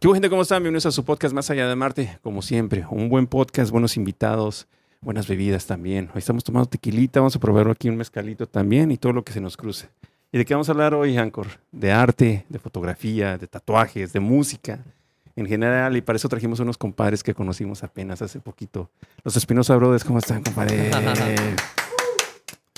¿Qué gente? ¿Cómo están? Bienvenidos a su podcast Más Allá de Marte. Como siempre, un buen podcast, buenos invitados, buenas bebidas también. Hoy estamos tomando tequilita, vamos a probar aquí un mezcalito también y todo lo que se nos cruce. ¿Y de qué vamos a hablar hoy, Ancor? De arte, de fotografía, de tatuajes, de música en general. Y para eso trajimos unos compadres que conocimos apenas hace poquito. Los Espinosa Brothers, ¿cómo están, compadres?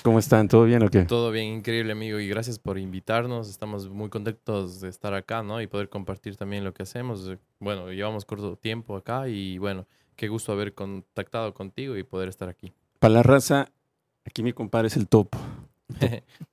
¿Cómo están? ¿Todo bien o qué? Todo bien, increíble amigo y gracias por invitarnos. Estamos muy contentos de estar acá, ¿no? Y poder compartir también lo que hacemos. Bueno, llevamos corto tiempo acá y bueno, qué gusto haber contactado contigo y poder estar aquí. Para la raza, aquí mi compadre es el Topo.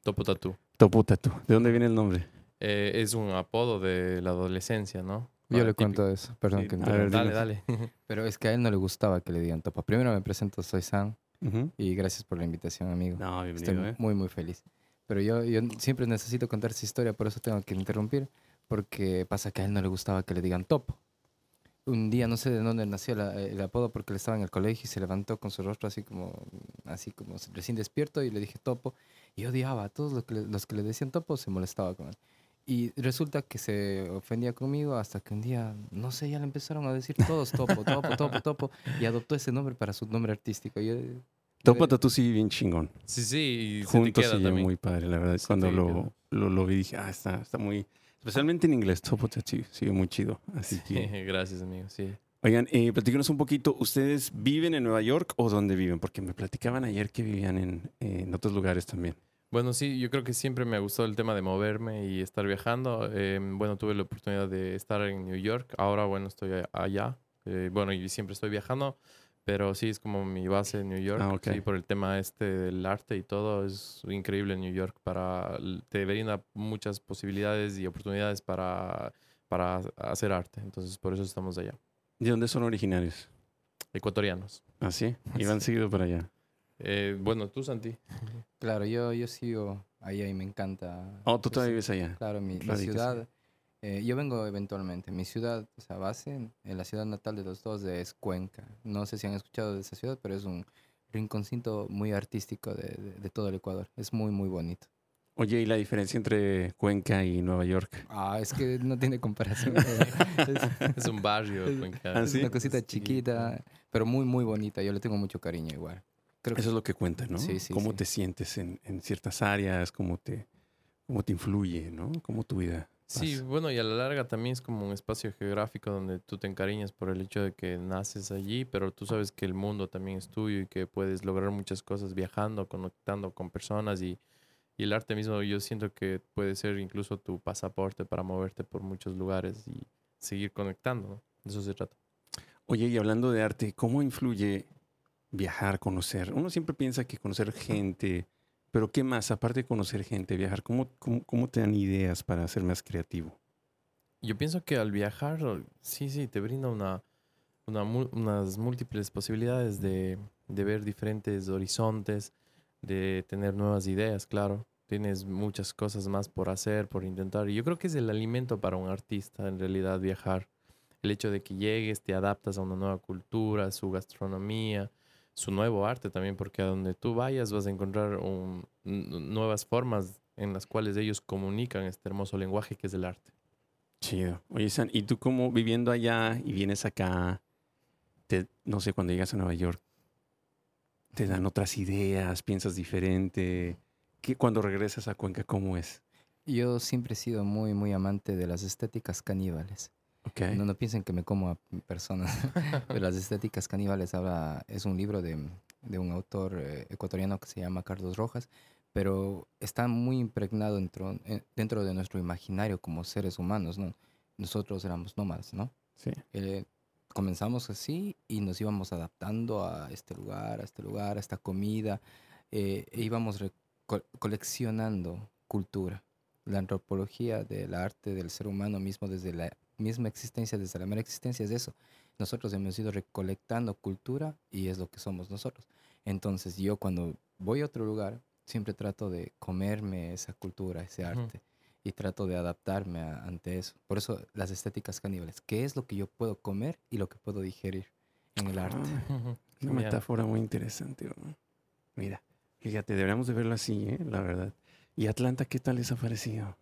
Topo Tatú. Topo Tatú. ¿De dónde viene el nombre? Eh, es un apodo de la adolescencia, ¿no? Yo le cuento eso, perdón Sí, que ver, Dale, dale. Pero es que a él no le gustaba que le digan topa. Primero me presento, soy Sam Ujú. y gracias por la invitación, amigo. No, Estoy bienvenido, ¿eh? muy, muy feliz. Pero yo, yo siempre necesito contar esa historia, por eso tengo que interrumpir, porque pasa que a él no le gustaba que le digan topo. Un día no sé de dónde nació la- el apodo porque él estaba en el colegio y se levantó con su rostro así como, así como recién despierto y le dije topo. Y odiaba a todos los que, le, los que le decían topo, se molestaba con él. Y resulta que se ofendía conmigo hasta que un día, no sé, ya le empezaron a decir todos topo, topo, topo, topo. Y adoptó ese nombre para su nombre artístico. Yo, Topo Tatú sí, bien chingón. Sí, sí, y se te Juntos queda sí, también. muy padre, la verdad. Se Cuando lo, lo, lo vi dije, ah, está, está muy... Especialmente en inglés, Topo Tatú, sí, muy chido. Así que... Gracias, amigo, sí. Oigan, eh, platícanos un poquito, ¿ustedes viven en Nueva York o dónde viven? Porque me platicaban ayer que vivían en, eh, en otros lugares también. Bueno, sí, yo creo que siempre me ha gustado el tema de moverme y estar viajando. Eh, bueno, tuve la oportunidad de estar en New York. Ahora, bueno, estoy allá. Eh, bueno, y siempre estoy viajando, pero sí es como mi base en New York. Ah, ok. Sí, por el tema este del arte y todo. Es increíble New York. Para, te brinda muchas posibilidades y oportunidades para, para hacer arte. Entonces, por eso estamos allá. ¿De dónde son originarios? Ecuatorianos. ¿Ah, sí? Y van seguido para allá. Eh, bueno, tú, Santi. claro, yo, yo sigo allá y me encanta. Oh, tú todavía vives allá. Claro, mi, ciudad. eh, yo vengo eventualmente. Mi ciudad, o sea, base, en, la ciudad natal de los dos es Cuenca. No sé si han escuchado de esa ciudad, pero es un rinconcito muy artístico de, de- de todo el Ecuador. Es muy, muy bonito. Oye, ¿y la diferencia entre Cuenca y Nueva York? Ah, es que no tiene comparación. es, Es un barrio. es- Cuenca. Ah, es una cosita Sí. chiquita, pero muy, muy bonita. Yo le tengo mucho cariño igual. Creo que Eso es lo que cuenta, ¿no? Sí, sí, Cómo sí. te sientes en, en ciertas áreas, cómo te, cómo te influye, ¿no? Cómo tu vida. Sí, bueno, y a la larga también es como un espacio geográfico donde tú te encariñas por el hecho de que naces allí, pero tú sabes que el mundo también es tuyo y que puedes lograr muchas cosas viajando, conectando con personas y, y el arte mismo yo siento que puede ser incluso tu pasaporte para moverte por muchos lugares y seguir conectando, ¿no? De eso se trata. Oye, y hablando de arte, ¿cómo influye viajar, conocer? Uno siempre piensa que conocer gente, pero ¿qué más? Aparte de conocer gente, viajar, ¿cómo, cómo, cómo te dan ideas para ser más creativo? Yo pienso que al viajar, sí, sí, te brinda una, una unas múltiples posibilidades de, de ver diferentes horizontes, de tener nuevas ideas, claro. Tienes muchas cosas más por hacer, por intentar. Y yo creo que es el alimento para un artista, en realidad, viajar. El hecho de que llegues, te adaptas a una nueva cultura, su gastronomía, su nuevo arte también, porque a donde tú vayas vas a encontrar un- nuevas formas en las cuales ellos comunican este hermoso lenguaje que es el arte. Chido. Oye, San, ¿y tú cómo viviendo allá y vienes acá, te, no sé, cuando llegas a Nueva York, te dan otras ideas, piensas diferente? ¿Qué, cuando regresas a Cuenca, cómo es? yo siempre he sido muy, muy amante de las estéticas caníbales. No, no piensen que me como a personas. Pero las estéticas caníbales habla, es un libro de, de un autor eh, ecuatoriano que se llama Carlos Rojas, pero está muy impregnado dentro, eh, dentro de nuestro imaginario como seres humanos, ¿no? Nosotros éramos nómadas, ¿no? Sí. Eh, comenzamos así y nos íbamos adaptando a este lugar, a este lugar, a esta comida, e íbamos coleccionando cultura. La antropología del arte del ser humano mismo desde la misma existencia, desde la mera existencia es eso. Nosotros hemos ido recolectando cultura y es lo que somos nosotros. Entonces yo cuando voy a otro lugar siempre trato de comerme esa cultura, ese arte y trato de adaptarme a- ante eso. Por eso las estéticas caníbales. ¿Qué es lo que yo puedo comer y lo que puedo digerir en el arte? Ah, una Genial. metáfora muy interesante. ¿no? Mira, fíjate, deberíamos de verlo así, ¿eh? la verdad. ¿Y Atlanta qué tal les ha parecido?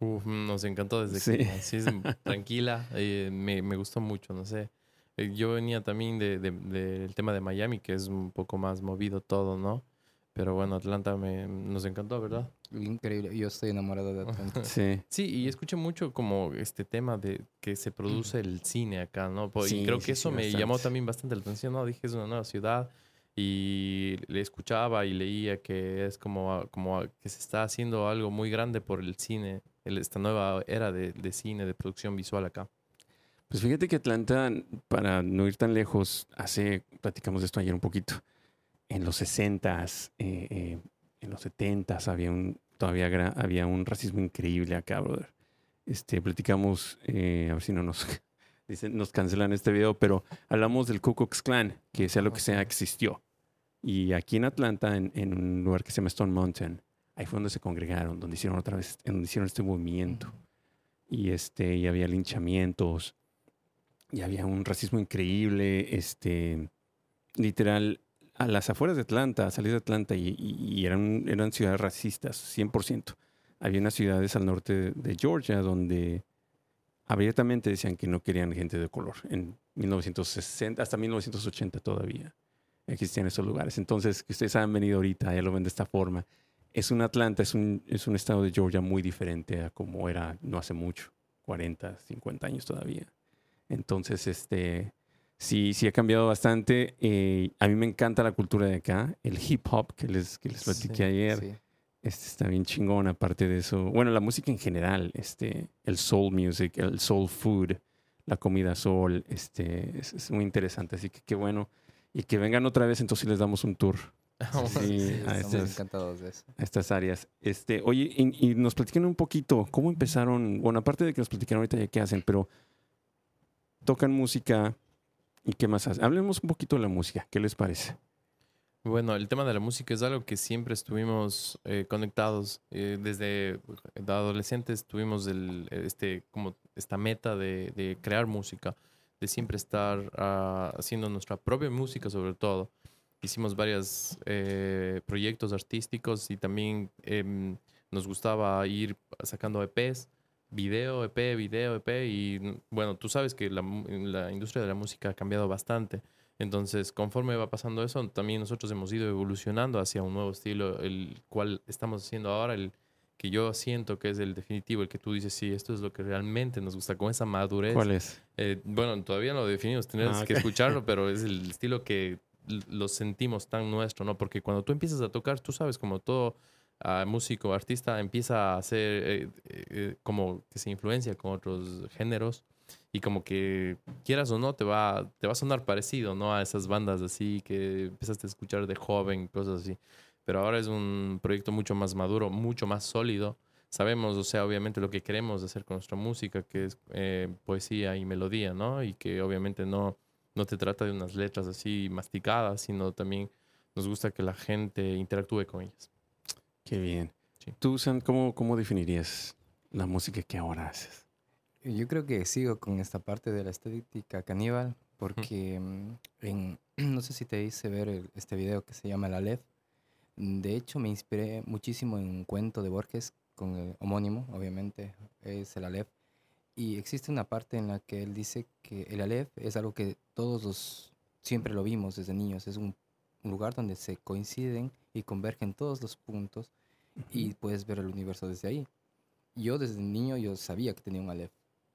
Uf, nos encantó desde Sí. que sí, es tranquila, eh, me, me gustó mucho, no sé. Eh, Yo venía también de- de- del tema de Miami, que es un poco más movido todo, ¿no? Pero bueno, Atlanta me, nos encantó, ¿verdad? Increíble. Yo estoy enamorado de Atlanta. Sí. Sí, y escuché mucho como este tema de que se produce el cine acá, ¿no? Sí, y creo que sí, eso me bastante. llamó también bastante la atención, ¿no? Dije, es una nueva ciudad y le escuchaba y leía que es como, como que se está haciendo algo muy grande por el cine, esta nueva era de, de cine, de producción visual acá. Pues fíjate que Atlanta, para no ir tan lejos, hace, platicamos de esto ayer un poquito, en los 60s, eh, eh, en los 70s había un, todavía gra- había un racismo increíble acá, brother. Este, platicamos, eh, a ver si no nos, dicen, nos cancelan este video, pero hablamos del Ku Klux Klan, que sea lo que sea, existió. Y aquí en Atlanta, en, en un lugar que se llama Stone Mountain, ahí fue donde se congregaron, donde hicieron otra vez, donde hicieron este movimiento. Y este, y había linchamientos, y había un racismo increíble, este, literal, a las afueras de Atlanta, a salir de Atlanta, y, y- eran, eran ciudades racistas, 100%. Había unas ciudades al norte de, de Georgia donde abiertamente decían que no querían gente de color, en 1960, hasta 1980 todavía existían esos lugares. Entonces, que ustedes han venido ahorita, ya lo ven de esta forma. Es un Atlanta, es un, es un estado de Georgia muy diferente a como era no hace mucho, 40, 50 años todavía. Entonces, este, sí, sí ha cambiado bastante. Eh, a mí me encanta la cultura de acá, el hip hop que les, que les platiqué Sí, ayer. Sí. Este está bien chingón, aparte de eso. Bueno, la música en general, este, el soul music, el soul food, la comida soul, este, es, es muy interesante. Así que qué bueno. Y que vengan otra vez, entonces les damos un tour Sí, Sí, a estamos estas- encantados de eso. a estas áreas. Este, oye, y, y nos platican un poquito, ¿cómo empezaron? Bueno, aparte de que nos platican ahorita ya qué hacen, pero tocan música y qué más hacen. Hablemos un poquito de la música, ¿qué les parece? Bueno, el tema de la música es algo que siempre estuvimos eh, conectados. Eh, desde de adolescentes tuvimos el, este, como esta meta de, de crear música, de siempre estar ah, haciendo nuestra propia música sobre todo. Hicimos varios proyectos artísticos y también em, nos gustaba ir sacando EPs, video, EP, video, EP y bueno, tú sabes que la, la industria de la música ha cambiado bastante. Entonces, conforme va pasando eso, también nosotros hemos ido evolucionando hacia un nuevo estilo, el cual estamos haciendo ahora, el que yo siento que es el definitivo, el que tú dices, sí, esto es lo que realmente nos gusta, con esa madurez. ¿Cuál es? Eh, bueno, todavía no lo definimos, tenemos Ah, que ok. escucharlo, pero es el estilo que lo sentimos tan nuestro, ¿no? Porque cuando tú empiezas a tocar, tú sabes, como todo ah, músico, artista, empieza a hacer eh, eh, eh, como que se influencia con otros géneros y como que quieras o no, te va, te va a sonar parecido, ¿no? A esas bandas así que empezaste a escuchar de joven, cosas así. Pero ahora es un proyecto mucho más maduro, mucho más sólido. Sabemos, o sea, obviamente lo que queremos hacer con nuestra música, que es eh, poesía y melodía, ¿no? Y que obviamente no, no te trata de unas letras así masticadas, sino también nos gusta que la gente interactúe con ellas. Qué bien. Sí. Tú, Sam, ¿cómo, cómo definirías la música que ahora haces? Yo creo que sigo con esta parte de la estética caníbal porque mm, en, no sé si te hice ver el- este video que se llama El Aleph. De hecho, me inspiré muchísimo en un cuento de Borges con el homónimo, obviamente, es el Aleph. Y existe una parte en la que él dice que el Aleph es algo que todos los, siempre lo vimos desde niños, es un, un lugar donde se coinciden y convergen todos los puntos y puedes ver el universo desde ahí. Yo desde niño yo sabía que tenía un Aleph.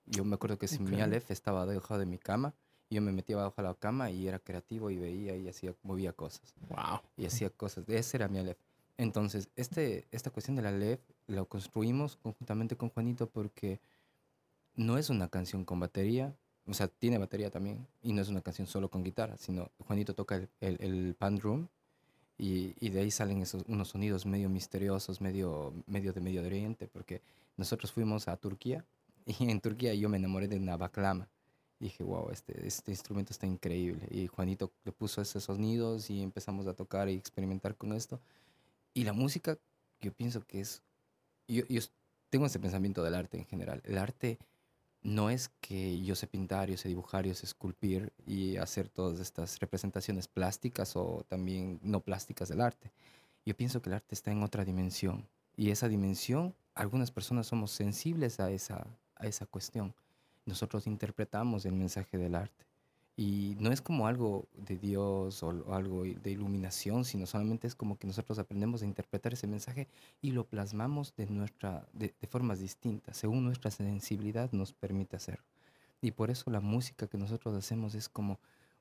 Yo me acuerdo que si mi. Aleph estaba debajo de mi cama, yo me metía abajo de la cama y era creativo y veía y hacía, movía cosas. Wow. Y hacía cosas. Ese era mi Aleph. Entonces, este, esta cuestión del Aleph lo construimos conjuntamente con Juanito porque no es una canción con batería, o sea, tiene batería también, y no es una canción solo con guitarra, sino Juanito toca el, el, el pan drum y, y de ahí salen esos, unos sonidos medio misteriosos, medio, medio de Medio Oriente, porque nosotros fuimos a Turquía y en Turquía yo me enamoré de una baklama. Y dije, wow, este, este instrumento está increíble. Y Juanito le puso esos sonidos y empezamos a tocar y experimentar con esto. Y la música, yo pienso que es... Yo, yo tengo ese pensamiento del arte en general. El arte no es que yo sé pintar, yo sé dibujar, yo sé esculpir y hacer todas estas representaciones plásticas o también no plásticas del arte. Yo pienso que el arte está en otra dimensión y esa dimensión algunas personas somos sensibles a esa, a esa cuestión. Nosotros interpretamos el mensaje del arte. Y no es como algo de Dios o, o algo de iluminación, sino solamente es como que nosotros aprendemos a interpretar ese mensaje y lo plasmamos de, nuestra, de, de formas distintas, según nuestra sensibilidad nos permite hacerlo. Y por eso la música que nosotros hacemos es como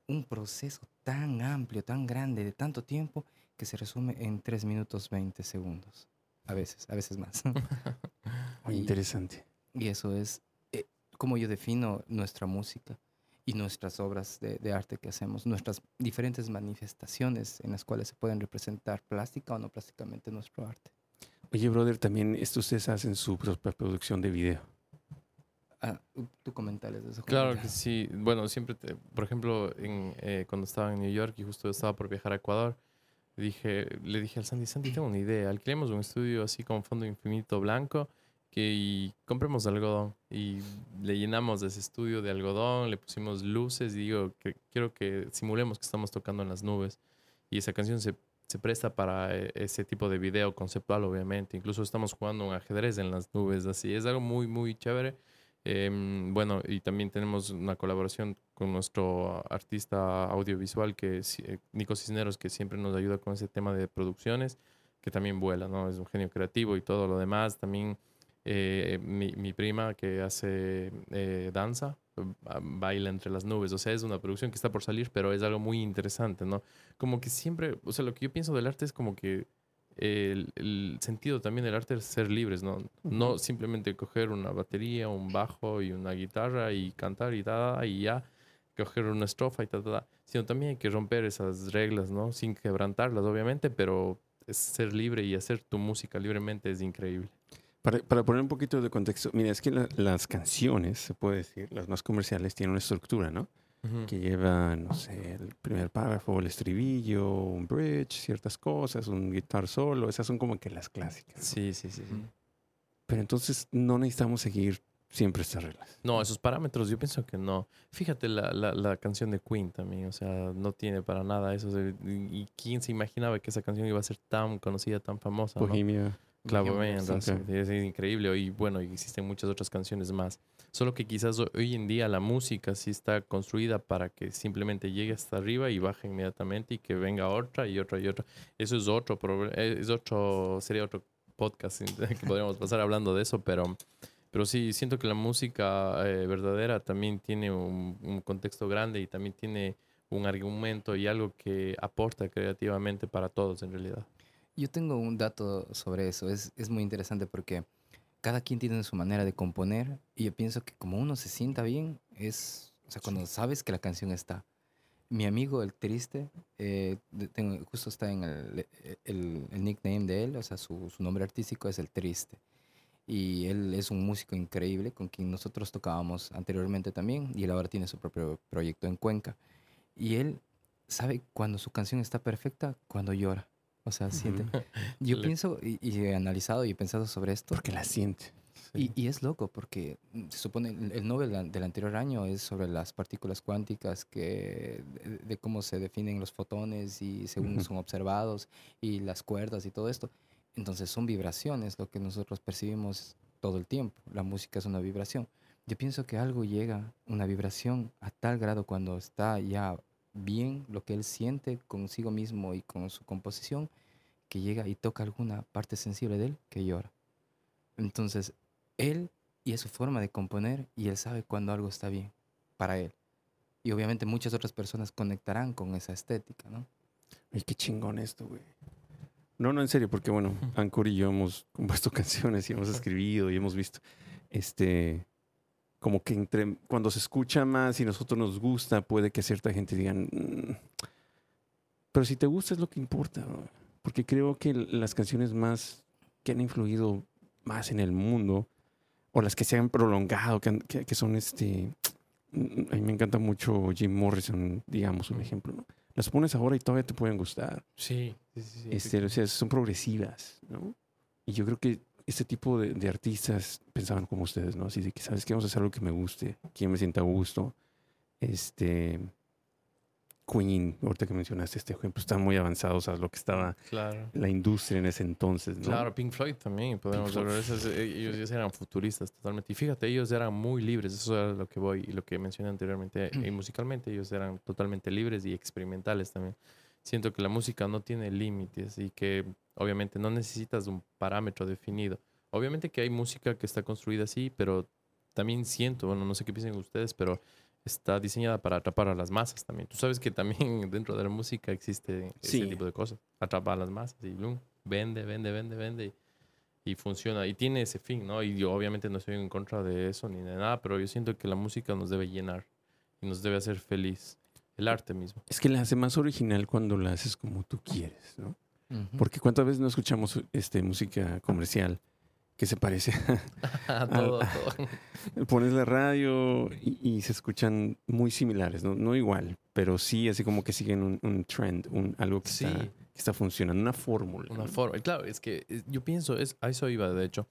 un proceso tan amplio, tan grande, de tanto tiempo, que se resume en 3 minutos 20 segundos. A veces, a veces más. Muy Y- interesante. Y eso es eh, como yo defino nuestra música y nuestras obras de, de arte que hacemos, nuestras diferentes manifestaciones en las cuales se pueden representar plástica o no plásticamente nuestro arte. Oye, brother, también esto ustedes hacen su propia producción de video. Ah, tú comentales de eso. Claro que sí. Bueno, siempre, te- por ejemplo, en, eh, cuando estaba en New York y justo estaba por viajar a Ecuador, dije, le dije al Sandy, Sandy, tengo una idea, alquilemos un estudio así con fondo infinito blanco que compremos algodón y le llenamos ese estudio de algodón, le pusimos luces y digo que quiero que simulemos que estamos tocando en las nubes y esa canción se, se presta para eh, ese tipo de video conceptual obviamente, incluso estamos jugando un ajedrez en las nubes, así es algo muy muy chévere. Em, bueno, y también tenemos una colaboración con nuestro artista audiovisual, que es eh, Nico Cisneros, que siempre nos ayuda con ese tema de producciones, que también vuela, ¿no? Es un genio creativo y todo lo demás. También eh, mi, mi prima que hace eh, danza, ba- baila entre las nubes. O sea, es una producción que está por salir, pero es algo muy interesante, ¿no? Como que siempre, o sea, lo que yo pienso del arte es como que el, el sentido también del arte es ser libres, ¿no? No simplemente coger una batería, un bajo y una guitarra y cantar y ta, y ya, coger una estrofa y ta, ta, ta, sino también hay que romper esas reglas, ¿no? Sin quebrantarlas, obviamente, pero ser libre y hacer tu música libremente es increíble. Para, para poner un poquito de contexto, mira, es que la- las canciones, se puede decir, las más comerciales, tienen una estructura, ¿no? Que lleva, no sé, el primer párrafo, el estribillo, un bridge, ciertas cosas, un guitar solo, esas son como que las clásicas. ¿no? Sí, sí, sí. sí. Ujú. Pero entonces no necesitamos seguir siempre estas reglas. No, esos parámetros yo pienso que no. Fíjate la, la, la canción de Queen también, o sea, no tiene para nada eso. de- ¿Y quién se imaginaba que esa canción iba a ser tan conocida, tan famosa? ¿no? Bohemia. Claro, Rhapsody, es increíble. Y bueno, existen muchas otras canciones más. Solo que quizás ho- hoy en día la música sí está construida para que simplemente llegue hasta arriba y baje inmediatamente y que venga otra y otra y otra. Eso es otro problema, es otro, sería otro podcast que podríamos pasar hablando de eso, pero, pero sí, siento que la música eh, verdadera también tiene un, un contexto grande y también tiene un argumento y algo que aporta creativamente para todos en realidad. Yo tengo un dato sobre eso. Es, es muy interesante porque cada quien tiene su manera de componer y yo pienso que como uno se sienta bien, es, o sea, cuando sabes que la canción está. Mi amigo, el triste, eh, tengo- justo está en el, el- el nickname de él, o sea, su, su nombre artístico es el triste. Y él es un músico increíble con quien nosotros tocábamos anteriormente también y él ahora tiene su propio proyecto en Cuenca. Y él sabe cuando su canción está perfecta, cuando llora. O sea, siente. Yo pienso y, y he analizado y he pensado sobre esto. Porque la siente. Y, y es loco porque mm, se supone el el Nobel del anterior año es sobre las partículas cuánticas que de, de cómo se definen los fotones y según son observados y las cuerdas y todo esto. Entonces son vibraciones lo que nosotros percibimos todo el tiempo. La música es una vibración. Yo pienso que algo llega, una vibración, a tal grado cuando está ya bien lo que él siente consigo mismo y con su composición, que llega y toca alguna parte sensible de él que llora. Entonces, él y es su forma de componer y él sabe cuando algo está bien para él. Y obviamente muchas otras personas conectarán con esa estética, ¿no? Ay, qué chingón esto, güey. No, no, en serio, porque bueno, Anchor y yo hemos compuesto canciones y hemos escribido y hemos visto, este, como que entre, cuando se escucha más y nosotros nos gusta, puede que cierta gente digan, "Mm, pero si te gusta es lo que importa, ¿no? porque creo que las canciones más que han influido más en el mundo, o las que se han prolongado, que, han- que- que son este, a mí me encanta mucho Jim Morrison, digamos, un ejemplo, ¿no? Las pones ahora y todavía te pueden gustar. Sí. sí. Este, o sea, son progresivas, ¿no? Y yo creo que este tipo de, de artistas pensaban como ustedes, ¿no? Así de que, ¿sabes qué? Vamos a hacer algo que me guste, que me sienta a gusto. Este, Queen, ahorita que mencionaste este ejemplo, están muy avanzados a lo que estaba Claro. la industria en ese entonces, ¿no? Claro, Pink Floyd también, podemos hablar eh, ellos, ellos eran futuristas totalmente. Y fíjate, ellos eran muy libres, eso era lo que voy y lo que mencioné anteriormente. Y musicalmente ellos eran totalmente libres y experimentales también. Siento que la música no tiene límites y que obviamente no necesitas un parámetro definido. Obviamente que hay música que está construida así, pero también siento, bueno, no sé qué piensan ustedes, pero está diseñada para atrapar a las masas también. Tú sabes que también dentro de la música existe Sí. ese tipo de cosas. Atrapar a las masas y blum, vende, vende, vende, vende. Y, y funciona. Y tiene ese fin, ¿no? Y yo obviamente no estoy en contra de eso ni de nada, pero yo siento que la música nos debe llenar y nos debe hacer feliz. El arte mismo. Es que la hace más original cuando la haces como tú quieres, ¿no? Porque cuántas veces no escuchamos este, música comercial que se parece. todo, todo. Pones la radio y, y se escuchan muy similares, ¿no? No igual, pero sí así como que siguen un, un trend, un, algo que, Sí. está, que está funcionando, una fórmula. Una ¿no? forma. Claro, es que eh, yo pienso, es, a eso iba de hecho.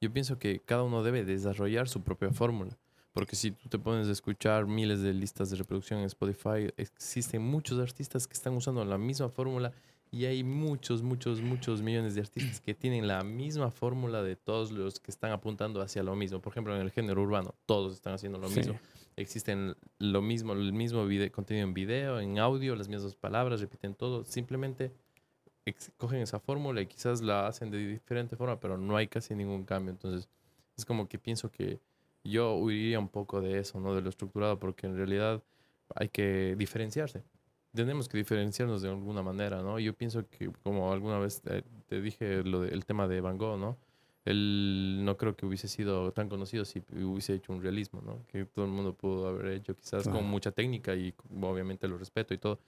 Yo pienso que cada uno debe desarrollar su propia fórmula. Porque si tú te pones a escuchar miles de listas de reproducción en Spotify, existen muchos artistas que están usando la misma fórmula y hay muchos, muchos, muchos millones de artistas que tienen la misma fórmula de todos los que están apuntando hacia lo mismo. Por ejemplo, en el género urbano, todos están haciendo lo Sí. mismo. Existen lo mismo, el mismo vide- contenido en video, en audio, las mismas palabras, repiten todo. Simplemente cogen esa fórmula y quizás la hacen de diferente forma, pero no hay casi ningún cambio. Entonces, es como que pienso que yo huiría un poco de eso, ¿no? De lo estructurado, porque en realidad hay que diferenciarse. Tenemos que diferenciarnos de alguna manera, ¿no? Yo pienso que, como alguna vez te, te dije, lo de- el tema de Van Gogh, ¿no? Él no creo que hubiese sido tan conocido si hubiese hecho un realismo, ¿no? Que todo el mundo pudo haber hecho quizás Claro. con mucha técnica y obviamente lo respeto y todo,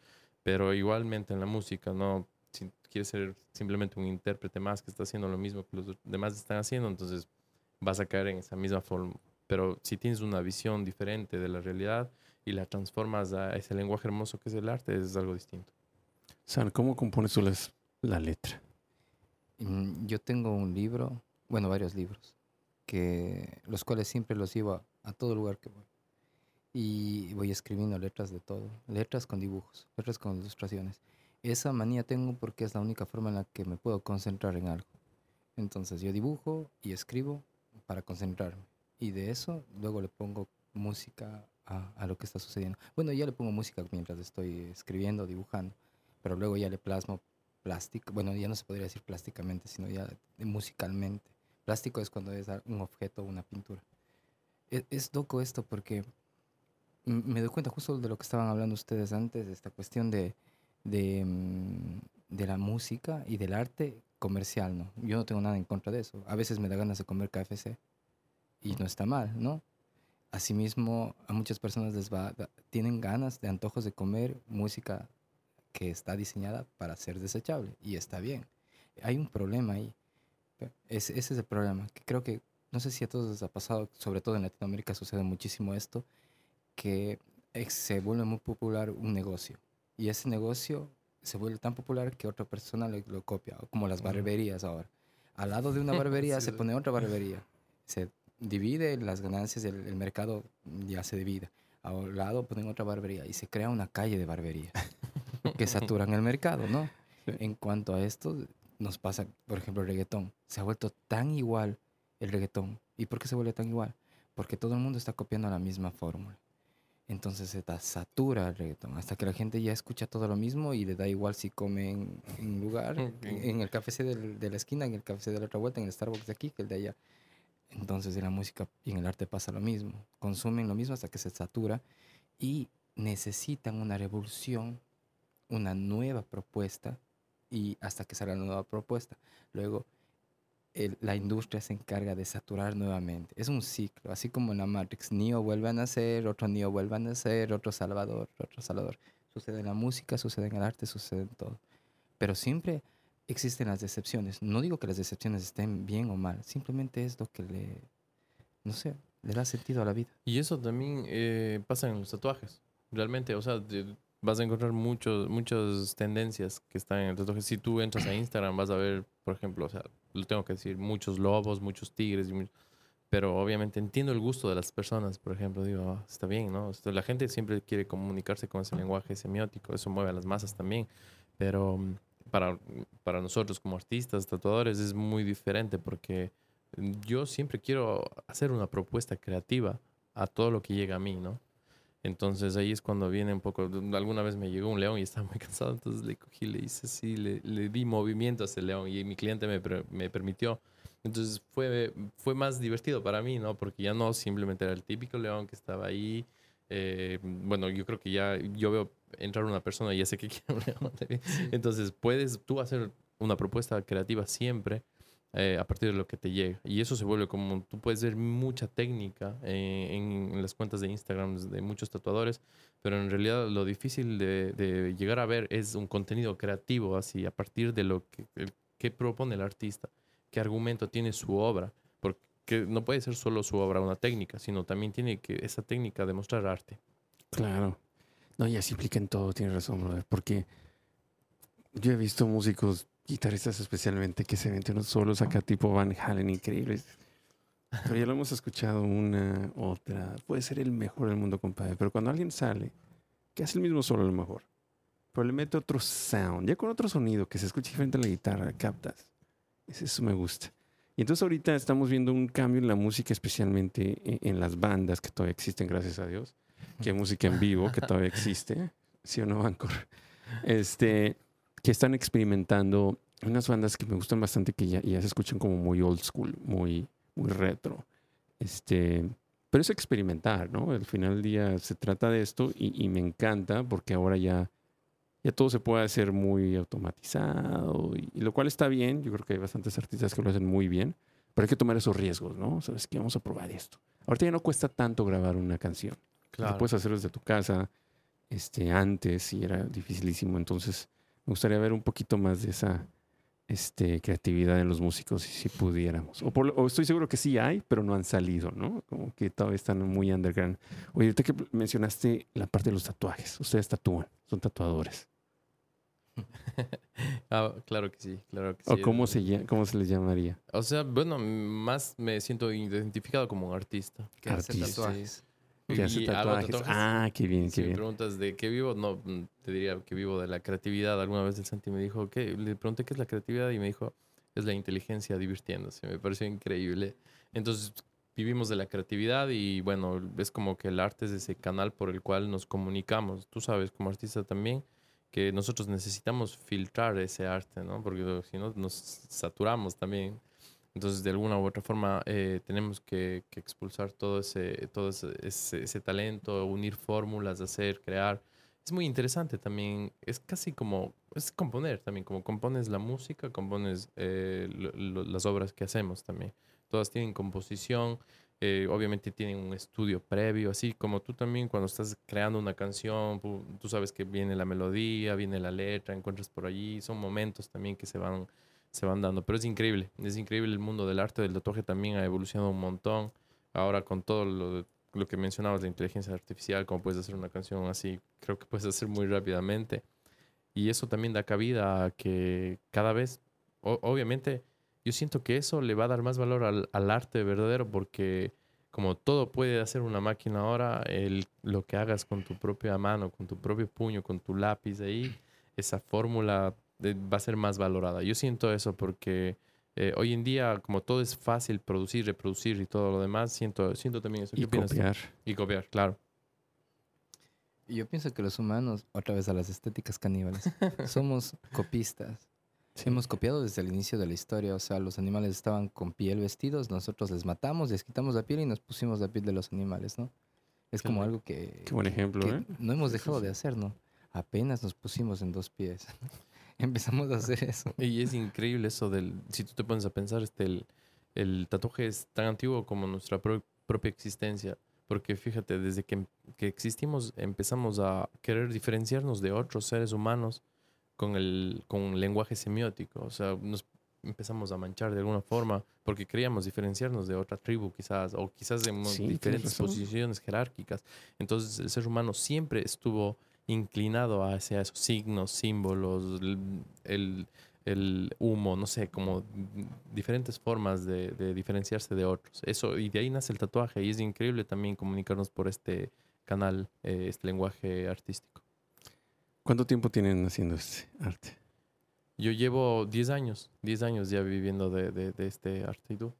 pero igualmente en la música, ¿no? Si quieres ser simplemente un intérprete más que está haciendo lo mismo que los demás están haciendo, entonces vas a caer en esa misma forma. Pero si tienes una visión diferente de la realidad y la transformas a ese lenguaje hermoso que es el arte, es algo distinto. San, ¿cómo compones tú las- la letra? Mm, Yo tengo un libro, bueno, varios libros, que los cuales siempre los llevo a, a todo lugar que voy. Y voy escribiendo letras de todo, letras con dibujos, letras con ilustraciones. Esa manía tengo porque es la única forma en la que me puedo concentrar en algo. Entonces yo dibujo y escribo para concentrarme. Y de eso luego le pongo música a, a lo que está sucediendo. Bueno, ya le pongo música mientras estoy escribiendo, dibujando, pero luego ya le plasmo plástico, bueno, ya no se podría decir plásticamente, sino ya musicalmente. Plástico es cuando es un objeto o una pintura. Es, es loco esto porque me doy cuenta justo de lo que estaban hablando ustedes antes, de esta cuestión de, de, mm, de la música y del arte comercial, ¿no? Yo no tengo nada en contra de eso. A veces me da ganas de comer KFC y no está mal, ¿no? Asimismo, a muchas personas les va, tienen ganas de antojos de comer música que está diseñada para ser desechable y está bien. Hay un problema ahí. Pe- Ese, es el problema, que creo que, no sé si a todos les ha pasado, sobre todo en Latinoamérica sucede muchísimo esto, que se vuelve muy popular un negocio y ese negocio se vuelve tan popular que otra persona le- lo copia, como las barberías ahora. Al lado de una barbería Sí, se pone otra barbería. Se divide las ganancias, el, el mercado ya se divide. Al lado ponen otra barbería y se crea una calle de barbería que saturan el mercado, ¿no? Sí. En cuanto a esto, nos pasa, por ejemplo, el reggaetón. Se ha vuelto tan igual el reggaetón. ¿Y por qué se vuelve tan igual? Porque todo el mundo está copiando la misma fórmula. Entonces se satura el reggaetón hasta que la gente ya escucha todo lo mismo y le da igual si come en un lugar, en, en el café del- de la esquina, en el café de la otra vuelta, en el Starbucks de aquí que el de allá. Entonces en la música y en el arte pasa lo mismo. Consumen lo mismo hasta que se satura y necesitan una revolución, una nueva propuesta y hasta que salga la nueva propuesta. Luego la industria se encarga de saturar nuevamente. Es un ciclo, así como en la Matrix. Neo vuelve a nacer, otro Neo vuelve a nacer, otro Salvador, otro Salvador. Sucede en la música, sucede en el arte, sucede en todo. Pero siempre existen las decepciones. No digo que las decepciones estén bien o mal, simplemente es lo que le, no sé, le da sentido a la vida. Y eso también eh, pasa en los tatuajes. Realmente, o sea, vas a encontrar muchos, muchas tendencias que están en el tatuaje. Si tú entras a Instagram, vas a ver, por ejemplo, o sea, lo tengo que decir, muchos lobos, muchos tigres, pero obviamente entiendo el gusto de las personas, por ejemplo, digo, "Ah, está bien, ¿no? La gente siempre quiere comunicarse con ese lenguaje semiótico, eso mueve a las masas también, pero mm, para, para nosotros como artistas, tatuadores, es muy diferente porque mm, yo siempre quiero hacer una propuesta creativa a todo lo que llega a mí, ¿no? Entonces ahí es cuando viene un poco, alguna vez me llegó un león y estaba muy cansado, entonces le cogí, le hice así, le, le di movimiento a ese león y mi cliente me, me permitió. Entonces fue, fue más divertido para mí, ¿no? Porque ya no simplemente era el típico león que estaba ahí. eh, bueno, yo creo que ya yo veo entrar una persona y ya sé que quiere. Entonces puedes tú hacer una propuesta creativa siempre eh, a partir de lo que te llega. Y eso se vuelve como, tú puedes ver mucha técnica eh, en, en las cuentas de Instagram de muchos tatuadores, pero en realidad lo difícil de, de llegar a ver es un contenido creativo, así, a partir de lo que, el- que propone el artista, qué argumento tiene su obra, porque no puede ser solo su obra una técnica, sino también tiene que esa técnica demostrar arte. Claro. No, ya se implica en todo, tienes razón, brother. Porque yo he visto músicos, guitarristas especialmente, que se ven unos solos acá tipo Van Halen increíbles. Pero ya lo hemos escuchado una, otra. Puede ser el mejor del mundo, compadre. Pero cuando alguien sale, que hace el mismo solo a lo mejor, pero le mete otro sound, ya con otro sonido que se escucha diferente a la guitarra, captas. Eso me gusta. Y entonces ahorita estamos viendo un cambio en la música, especialmente en, en las bandas que todavía existen, gracias a Dios. Que música en vivo que todavía existe. ¿Sí o no, Anchor? Este, que están experimentando unas bandas que me gustan bastante, que ya, ya se escuchan como muy old school, muy, muy retro. Este, pero es experimentar, ¿no? Al final del día se trata de esto y, y me encanta porque ahora ya, ya todo se puede hacer muy automatizado y, y lo cual está bien. Yo creo que hay bastantes artistas que lo hacen muy bien, pero hay que tomar esos riesgos, ¿no? Sabes que vamos a probar esto. Ahorita ya no cuesta tanto grabar una canción. Lo puedes hacer desde tu casa. Este, antes sí era dificilísimo. Entonces, me gustaría ver un poquito más de esa este, creatividad en los músicos, si, si pudiéramos. O, por lo- o estoy seguro que sí hay, pero no han salido, ¿no? Como que todavía están muy underground. Oye, ahorita que mencionaste la parte de los tatuajes. Ustedes tatúan, son tatuadores. Ah, claro que sí, claro que sí. ¿O cómo se, cómo se les llamaría? O sea, bueno, más me siento identificado como un artista. Que hace Artista. tatuajes. Que hace tatuajes. Ah, qué bien, Si qué me bien. preguntas de qué vivo, no, mm, te diría que vivo de la creatividad. Alguna vez el Santi me dijo, ¿qué? Le pregunté qué es la creatividad y me dijo, es la inteligencia divirtiéndose. Me pareció increíble. Entonces, vivimos de la creatividad y bueno, es como que el arte es ese canal por el cual nos comunicamos. Tú sabes, como artista también, que nosotros necesitamos filtrar ese arte, ¿no? Porque si no, nos saturamos también. Entonces, de alguna u otra forma, eh, tenemos que, que expulsar todo, ese, todo ese, ese- talento, unir fórmulas, hacer, crear. Es muy interesante también. Es casi como, es componer también, como compones la música, compones eh, las obras que hacemos también. Todas tienen composición, eh, obviamente tienen un estudio previo, así como tú también cuando estás creando una canción, tú sabes que viene la melodía, viene la letra, encuentras por allí, son momentos también que se van se van dando. Pero es increíble, es increíble el mundo del arte, del tatuaje también ha evolucionado un montón. Ahora con todo lo, lo que mencionabas, la inteligencia artificial, cómo puedes hacer una canción así, creo que puedes hacer muy rápidamente. Y eso también da cabida a que cada vez, o- obviamente, yo siento que eso le va a dar más valor al, al arte verdadero porque como todo puede hacer una máquina ahora, el, lo que hagas con tu propia mano, con tu propio puño, con tu lápiz ahí, esa fórmula va a ser más valorada. Yo siento eso porque eh, hoy en día, como todo es fácil producir, reproducir y todo lo demás, siento, siento también eso. ¿Qué Y opinas tú? copiar. Y copiar, claro. Y Yo pienso que los humanos, otra vez a las estéticas caníbales, somos copistas. Sí. Hemos copiado desde el inicio de la historia, o sea, los animales estaban con piel vestidos, nosotros les matamos, les quitamos la piel y nos pusimos la piel de los animales, ¿no? Es como algo que, Qué buen ejemplo, que ¿eh? no hemos dejado de hacer, ¿no? Apenas nos pusimos en dos pies. Empezamos a hacer eso. Y es increíble eso del, si tú te pones a pensar, este, el, el tatuaje es tan antiguo como nuestra pro- propia existencia. Porque fíjate, desde que, que existimos empezamos a querer diferenciarnos de otros seres humanos con el con un lenguaje semiótico. O sea, nos empezamos a manchar de alguna forma porque queríamos diferenciarnos de otra tribu quizás, o quizás de Sí, diferentes posiciones jerárquicas. Entonces el ser humano siempre estuvo inclinado hacia esos signos, símbolos, el, el- humo, no sé, como diferentes formas de, de, diferenciarse de otros. Eso, y de ahí nace el tatuaje. Y es increíble también comunicarnos por este canal, eh, este lenguaje artístico. ¿Cuánto tiempo tienen haciendo este arte? Yo llevo 10 años, 10 años ya viviendo de, de, de este arte. ¿Y tú?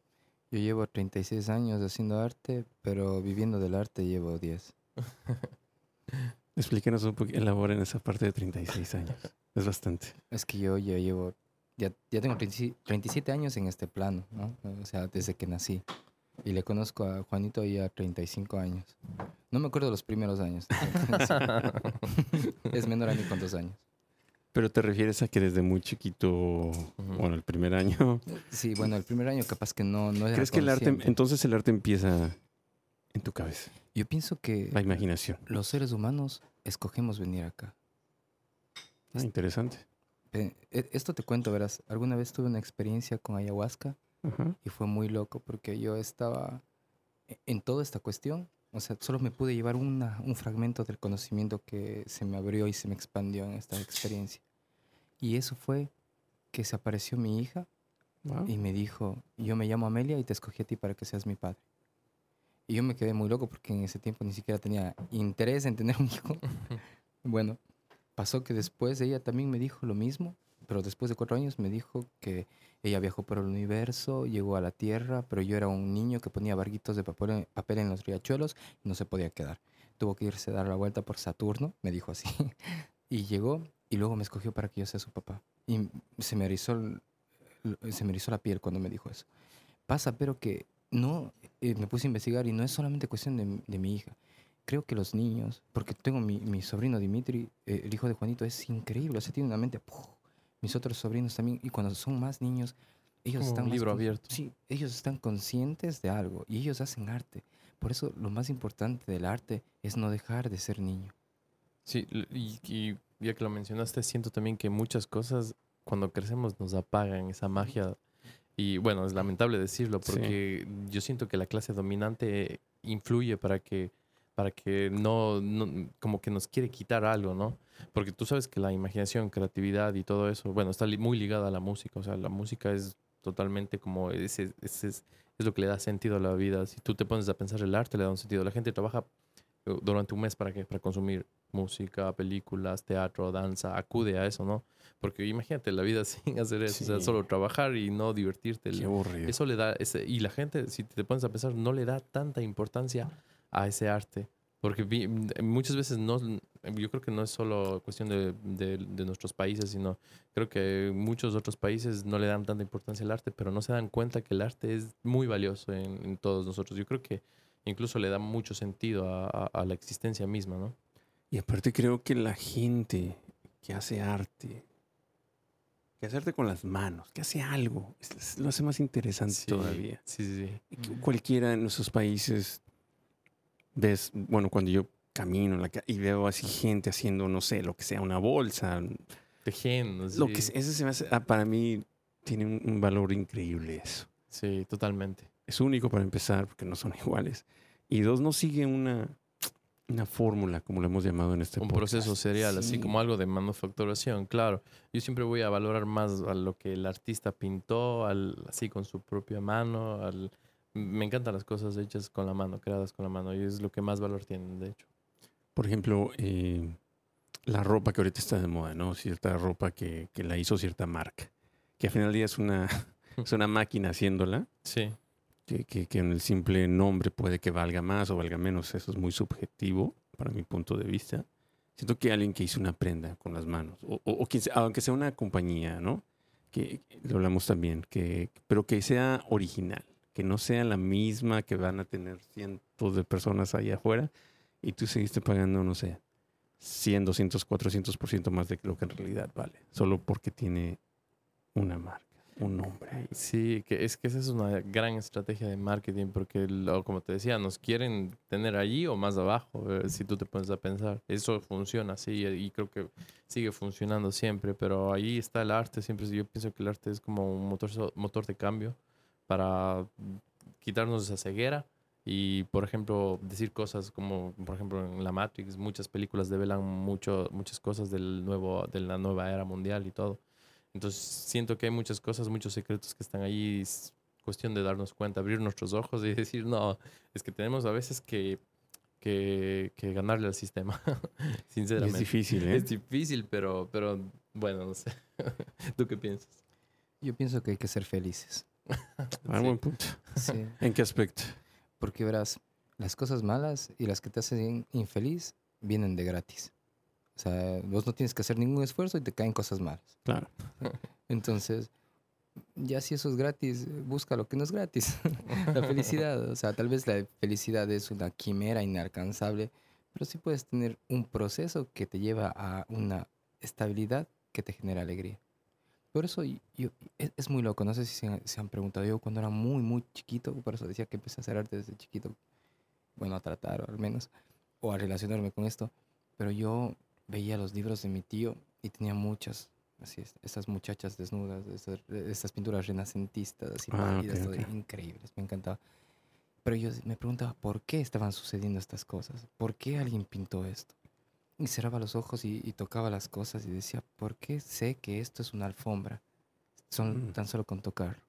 Yo llevo 36 años haciendo arte, pero viviendo del arte llevo 10. Explíquenos un poco, elaboren esa parte de 36 años. Es bastante. Es que yo ya llevo, ya, ya tengo 37 años en este plano, ¿no? O sea, desde que nací. Y le conozco a Juanito ya 35 años. No me acuerdo de los primeros años. es menor a mí con dos años. Pero te refieres a que desde muy chiquito, uh -huh. bueno, el primer año. Sí, bueno, el primer año capaz que no, no era ¿Crees que el arte, entonces el arte empieza en tu cabeza? Yo pienso que... La imaginación. Los seres humanos escogemos venir acá. Ah, interesante. E, esto te cuento, verás. Alguna vez tuve una experiencia con ayahuasca uh -huh. y fue muy loco porque yo estaba en toda esta cuestión. O sea, solo me pude llevar una, un fragmento del conocimiento que se me abrió y se me expandió en esta experiencia. Y eso fue que se apareció mi hija wow. y me dijo, yo me llamo Amelia y te escogí a ti para que seas mi padre. Y yo me quedé muy loco porque en ese tiempo ni siquiera tenía interés en tener un hijo. bueno, pasó que después ella también me dijo lo mismo, pero después de cuatro años me dijo que ella viajó por el universo, llegó a la Tierra, pero yo era un niño que ponía barguitos de papel, papel en los riachuelos y no se podía quedar. Tuvo que irse a dar la vuelta por Saturno, me dijo así. y llegó y luego me escogió para que yo sea su papá. Y se me erizó, se me erizó la piel cuando me dijo eso. Pasa, pero que no, eh, me puse a investigar y no es solamente cuestión de, de mi hija. Creo que los niños, porque tengo mi, mi sobrino Dimitri, eh, el hijo de Juanito, es increíble, o sea, tiene una mente... mis otros sobrinos también, y cuando son más niños, ellos Como están un libro abierto. Sí, ellos están conscientes de algo y ellos hacen arte. Por eso lo más importante del arte es no dejar de ser niño. Sí, y, y ya que lo mencionaste, siento también que muchas cosas cuando crecemos nos apagan esa magia. Y bueno, es lamentable decirlo porque sí. yo siento que la clase dominante influye para que para que no, no, como que nos quiere quitar algo, ¿no? Porque tú sabes que la imaginación, creatividad y todo eso, bueno, está muy ligada a la música, o sea, la música es totalmente como, ese, ese es, es, lo que le da sentido a la vida. Si tú te pones a pensar el arte, le da un sentido. La gente trabaja eh, durante un mes para qué? Para consumir música, películas, teatro, danza, acude a eso, ¿no? Porque imagínate la vida sin hacer eso, sí. o sea, solo trabajar y no divertirte. Qué aburrido. Eso le da, ese, y la gente, si te pones a pensar, no le da tanta importancia a ese arte. Porque vi, muchas veces no, yo creo que no es solo cuestión de, de, de, nuestros países, sino creo que muchos otros países no le dan tanta importancia al arte, pero no se dan cuenta que el arte es muy valioso en, en todos nosotros. Yo creo que incluso le da mucho sentido a, a, a, la existencia misma, ¿no? Y aparte creo que la gente que hace arte, que hace arte con las manos, que hace algo, es, lo hace más interesante sí, todavía. Sí, sí, sí. Cualquiera en nuestros países ves, bueno, cuando yo camino en la y veo así gente haciendo, no sé, lo que sea, una bolsa. Tejiendo. Lo que ese se me hace, ah, para mí tiene un, un, valor increíble eso. Sí, totalmente. Es único para empezar, porque no son iguales. Y dos, no sigue una, una fórmula, como lo hemos llamado en este Un podcast. proceso serial, sí. así como algo de manufacturación, claro. Yo siempre voy a valorar más a lo que el artista pintó, al, así con su propia mano, al me encantan las cosas hechas con la mano, creadas con la mano, y es lo que más valor tienen, de hecho. Por ejemplo, eh, la ropa que ahorita está de moda, ¿no? Cierta ropa que, que la hizo cierta marca, que al final del día es una, es una máquina haciéndola. Sí. Que, que, que en el simple nombre puede que valga más o valga menos, eso es muy subjetivo para mi punto de vista. Siento que alguien que hizo una prenda con las manos, o, o, o quien sea, aunque sea una compañía, ¿no? Que lo hablamos también, que, pero que sea original que no sea la misma que van a tener cientos de personas ahí afuera y tú seguiste pagando, no sé, 100, 200, 400% más de lo que en realidad vale, solo porque tiene una marca, un nombre. Sí, que es que esa es una gran estrategia de marketing porque, lo, como te decía, nos quieren tener allí o más abajo, eh, si tú te pones a pensar. Eso funciona así y creo que sigue funcionando siempre, pero ahí está el arte, siempre yo pienso que el arte es como un motor, motor de cambio para quitarnos esa ceguera y, por ejemplo, decir cosas como, por ejemplo, en la Matrix, muchas películas develan mucho, muchas cosas del nuevo, de la nueva era mundial y todo. Entonces siento que hay muchas cosas, muchos secretos que están ahí. Es cuestión de darnos cuenta, abrir nuestros ojos y decir, no, es que tenemos a veces que, que, que ganarle al sistema, sinceramente. Es difícil, ¿eh? Es difícil, pero, pero bueno, no sé. ¿Tú qué piensas? Yo pienso que hay que ser felices. Ah, Sí. buen punto. Sí. ¿En qué aspecto? Porque verás, las cosas malas y las que te hacen infeliz vienen de gratis. O sea, vos no tienes que hacer ningún esfuerzo y te caen cosas malas. Claro. Entonces, ya si eso es gratis, busca lo que no es gratis. la felicidad, o sea, tal vez la felicidad es una quimera inalcanzable, pero sí puedes tener un proceso que te lleva a una estabilidad que te genera alegría. Por eso yo, es, es muy loco, no sé si se han, se han preguntado, yo cuando era muy, muy chiquito, por eso decía que empecé a hacer arte desde chiquito, bueno, a tratar al menos, o a relacionarme con esto, pero yo veía los libros de mi tío y tenía muchas, así es, estas muchachas desnudas, estas, estas pinturas renacentistas, así Ah, pálidas, todo ok. increíbles, me encantaba. Pero yo me preguntaba, ¿por qué estaban sucediendo estas cosas? ¿Por qué alguien pintó esto? Y cerraba los ojos y, y tocaba las cosas y decía, ¿por qué sé que esto es una alfombra? Son Mm. tan solo con tocar.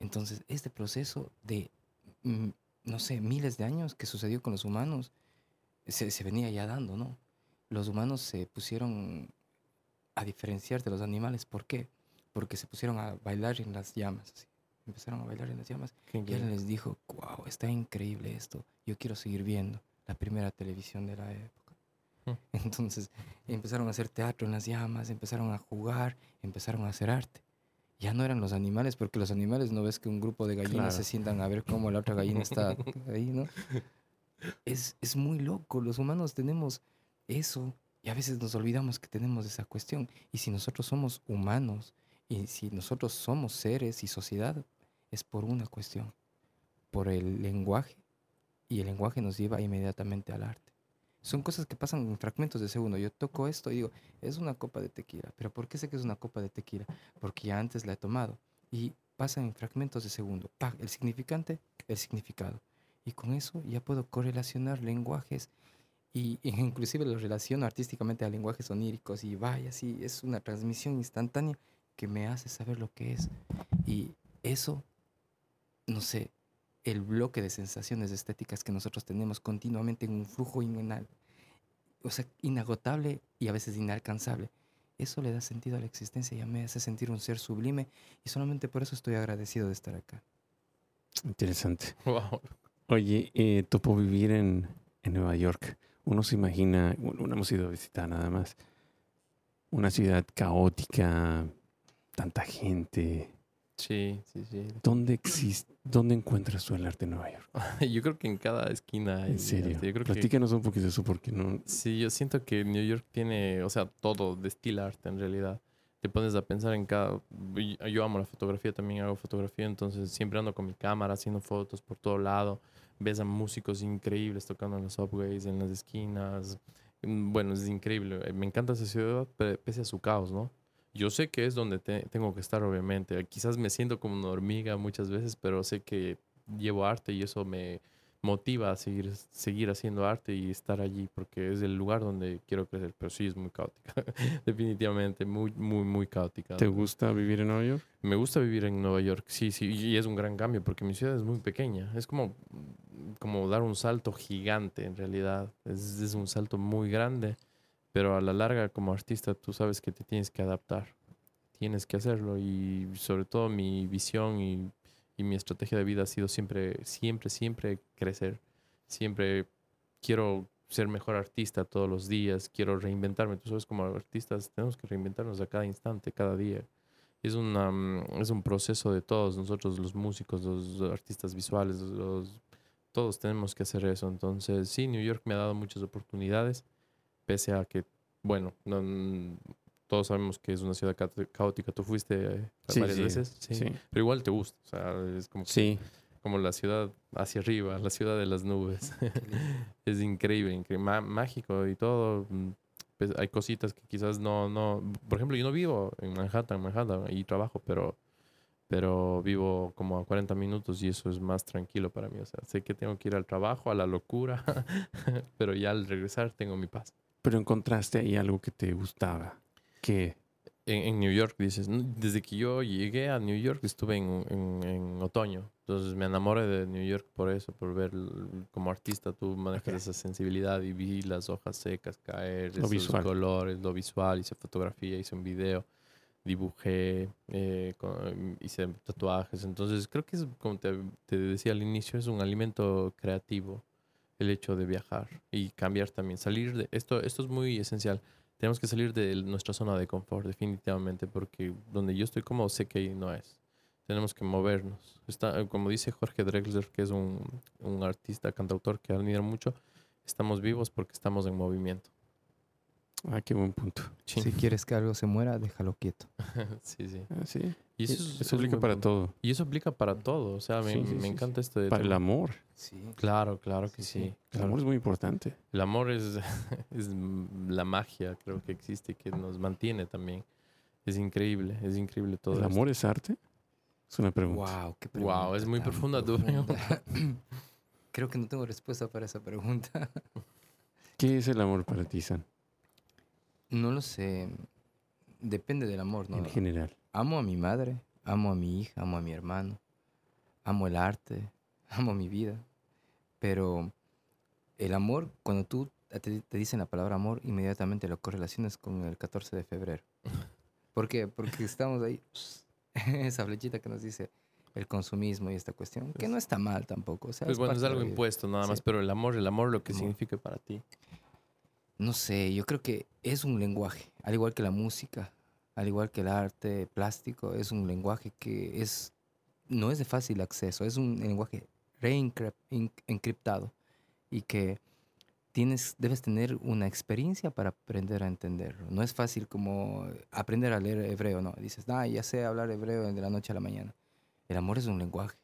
Entonces, este proceso de, mm, no sé, miles de años que sucedió con los humanos, se, se venía ya dando, ¿no? Los humanos se pusieron a diferenciar de los animales. ¿Por qué? Porque se pusieron a bailar en las llamas. así. Empezaron a bailar en las llamas Qué y increíble. alguien les dijo, wow, está increíble esto. Yo quiero seguir viendo la primera televisión de la época. Mm. Entonces empezaron a hacer teatro en las llamas, empezaron a jugar, empezaron a hacer arte. Ya no eran los animales, porque los animales no ves que un grupo de gallinas Claro. se sientan a ver cómo la otra gallina está ahí, ¿no? Es, es muy loco. Los humanos tenemos eso y a veces nos olvidamos que tenemos esa cuestión. Y si nosotros somos humanos y si nosotros somos seres y sociedad, es por una cuestión, por el lenguaje. Y el lenguaje nos lleva inmediatamente al arte. Son cosas que pasan en fragmentos de segundo. Yo toco esto y digo, es una copa de tequila. ¿Pero por qué sé que es una copa de tequila? Porque ya antes la he tomado. Y pasan en fragmentos de segundo. ¡Pac! El significante, el significado. Y con eso ya puedo correlacionar lenguajes y, y inclusive lo relaciono artísticamente a lenguajes oníricos y vaya, sí, es una transmisión instantánea que me hace saber lo que es. Y eso, no sé, el bloque de sensaciones estéticas que nosotros tenemos continuamente en un flujo inenal, o sea, inagotable y a veces inalcanzable. Eso le da sentido a la existencia y me hace sentir un ser sublime y solamente por eso estoy agradecido de estar acá. Interesante. Wow. Oye, eh, topo vivir en, en Nueva York. Uno se imagina, bueno, no hemos ido a visitar nada más, una ciudad caótica, tanta gente. Sí, sí, sí. ¿Dónde existe, dónde encuentras tú el arte en Nueva York? Yo creo que en cada esquina hay En serio. arte. Yo creo que Platícanos un poquito de eso porque no. Sí, yo siento que New York tiene, o sea, todo destila arte en realidad. Te pones a pensar en cada... Yo amo la fotografía, también hago fotografía, entonces siempre ando con mi cámara haciendo fotos por todo lado. Ves a músicos increíbles tocando en los subways, en las esquinas. Mm, Bueno, es increíble. Eh, Me encanta esa ciudad, pe- pese a su caos, ¿no? Yo sé que es donde te- tengo que estar, obviamente. Quizás me siento como una hormiga muchas veces, pero sé que llevo arte y eso me, motiva a seguir, seguir haciendo arte y estar allí porque es el lugar donde quiero crecer, pero sí es muy caótica, definitivamente, muy, muy, muy caótica. ¿Te gusta vivir en Nueva York? Me gusta vivir en Nueva York, sí, sí, y es un gran cambio porque mi ciudad es muy pequeña, es como, como dar un salto gigante en realidad, es, es un salto muy grande, pero a la larga como artista tú sabes que te tienes que adaptar, tienes que hacerlo y sobre todo mi visión y, mi estrategia de vida ha sido siempre, siempre, siempre crecer, siempre quiero ser mejor artista todos los días, quiero reinventarme, tú sabes como artistas tenemos que reinventarnos a cada instante, cada día. Es, una, mm, es un proceso de todos nosotros, los músicos, los artistas visuales, todos tenemos que hacer eso. Entonces, sí, New York me ha dado muchas oportunidades, pese a que, bueno, no, mm, todos sabemos que es una ciudad ca- caótica. Tú fuiste eh, Sí, varias sí, veces, sí, Sí. pero igual te gusta. O sea, es como, Sí. como la ciudad hacia arriba, la ciudad de las nubes. es increíble, incre- má- mágico y todo. mm, pues, hay cositas que quizás no, no, por ejemplo, yo no vivo en Manhattan, Manhattan y trabajo, pero, pero vivo como a 40 minutos y eso es más tranquilo para mí. O sea, sé que tengo que ir al trabajo, a la locura, pero ya al regresar tengo mi paz. Pero encontraste ahí algo que te gustaba. ¿Qué? En, en New York, dices. "No, Desde que yo llegué a New York estuve en, en- en otoño. Entonces me enamoré de New York por eso, por ver como artista tú manejas esa sensibilidad y vi las hojas secas caer, Lo esos visual. colores, lo visual, hice fotografía, hice un video, dibujé, eh, con- hice tatuajes. Entonces creo que es, como te, te decía al inicio, es un alimento creativo el hecho de viajar y cambiar también, salir de esto, esto es muy esencial. Tenemos que salir de nuestra zona de confort, definitivamente, porque donde yo estoy cómodo sé que ahí no es. Tenemos que movernos. Está, como dice Jorge Drexler, que es un, un artista, cantautor que admiro mucho, estamos vivos porque estamos en movimiento. Ah, qué buen punto. Sí, Si quieres que algo se muera, déjalo quieto. sí. sí. Ah, sí. Y Eso, eso, es- eso es aplica para todo. Y eso aplica para todo. O sea, me, Sí, sí, me sí, encanta esto de... Para el amor. Sí. Claro, claro que Sí, sí. sí. El claro. amor es muy importante. El amor es, es la magia, creo que existe, que nos mantiene también. Es increíble, es increíble todo. ¿El esto. amor es arte? Es una pregunta. Wow, qué Wow, pregunta es muy tan profunda tu profunda. Creo que no tengo respuesta para esa pregunta. ¿Qué es el amor para ti, San? No lo sé. Depende del amor, ¿no? En general. Amo a mi madre, amo a mi hija, amo a mi hermano, amo el arte, amo mi vida. Pero el amor, cuando tú te, te dicen la palabra amor, inmediatamente lo correlacionas con el 14 de febrero. ¿Por qué? Porque estamos ahí, esa flechita que nos dice el consumismo y esta cuestión, que no está mal tampoco. O sea, Pues bueno, es de la algo impuesto nada más, Sí. pero el amor, el amor lo que Amor. significa para ti. No sé, yo creo que es un lenguaje, al igual que la música, al igual que el arte plástico, es un lenguaje que es no es de fácil acceso, es un lenguaje reencriptado y que tienes debes tener una experiencia para aprender a entenderlo. No es fácil como aprender a leer hebreo, no, dices, "Ah, ya sé hablar hebreo de la noche a la mañana." El amor es un lenguaje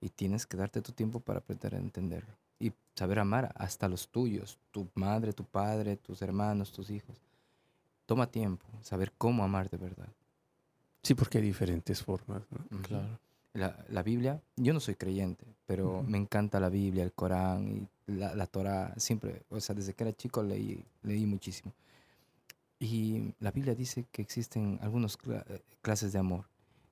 y tienes que darte tu tiempo para aprender a entenderlo y saber amar hasta los tuyos, tu madre, tu padre, tus hermanos, tus hijos. Toma tiempo, saber cómo amar de verdad. Sí, porque hay diferentes formas. ¿no? Ujú. Claro. La, la Biblia, yo no soy creyente, pero Ujú. me encanta la Biblia, el Corán y la, la Torah. Siempre, o sea, desde que era chico leí, leí muchísimo. Y la Biblia dice que existen algunas clases de amor.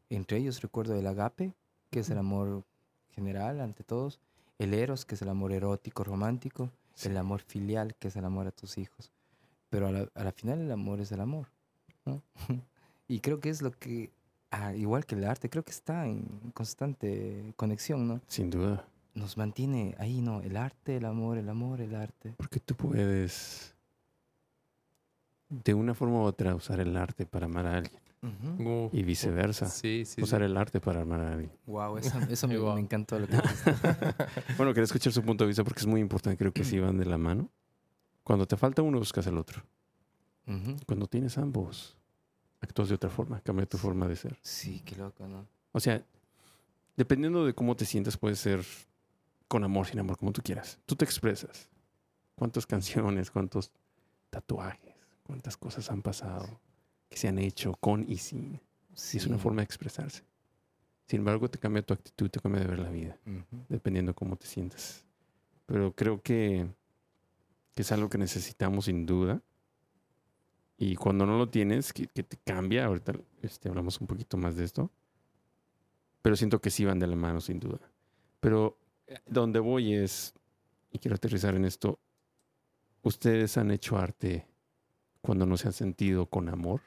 Entre ellos recuerdo el agape, que es el amor general ante todos, el eros, que es el amor erótico, romántico, Sí. el amor filial, que es el amor a tus hijos. Pero a la, a la final el amor es el amor. ¿no? y creo que es lo que, ah, igual que el arte, creo que está en constante conexión, ¿no? Sin duda. Nos mantiene ahí, ¿no? El arte, el amor, el amor, el arte. Porque tú puedes, de una forma u otra, usar el arte para amar a alguien. Y viceversa. Sí, sí. usar sí. el arte para amar a alguien. Wow, eso, eso me, Wow. me encantó lo que. Bueno, quería escuchar su punto de vista porque es muy importante. Creo que sí van de la mano. Cuando te falta uno, buscas el otro. Cuando tienes ambos, actúas de otra forma. Cambia tu forma de ser. Sí, qué loco, ¿no? O sea, dependiendo de cómo te sientes, puede ser con amor, sin amor, como tú quieras. Tú te expresas. ¿Cuántas canciones, cuántos tatuajes, cuántas cosas han pasado, que se han hecho con y sin? Sí, es una forma de expresarse. Sin embargo, te cambia tu actitud, te cambia de ver la vida, Ujú. dependiendo cómo te sientas. Pero creo que, que es algo que necesitamos sin duda. Y cuando no lo tienes, que, que te cambia, ahorita este, hablamos un poquito más de esto. Pero siento que sí van de la mano, sin duda. Pero eh, donde voy es, y quiero aterrizar en esto, ¿ustedes han hecho arte cuando no se han sentido con amor?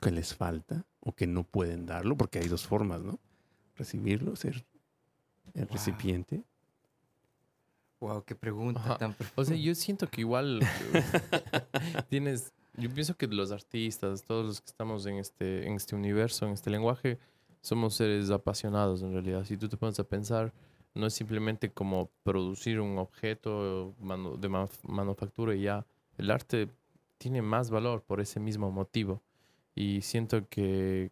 ¿Que les falta? ¿O que no pueden darlo? Porque hay dos formas, ¿no? Recibirlo, ser el Wow. recipiente. Wow, qué pregunta Ajá. tan O profunda. sea, yo siento que igual tienes, yo pienso que los artistas, todos los que estamos en este, en este universo, en este lenguaje, somos seres apasionados en realidad. Si tú te pones a pensar, no es simplemente como producir un objeto de manuf- manufactura y ya. El arte tiene más valor por ese mismo motivo. Y siento que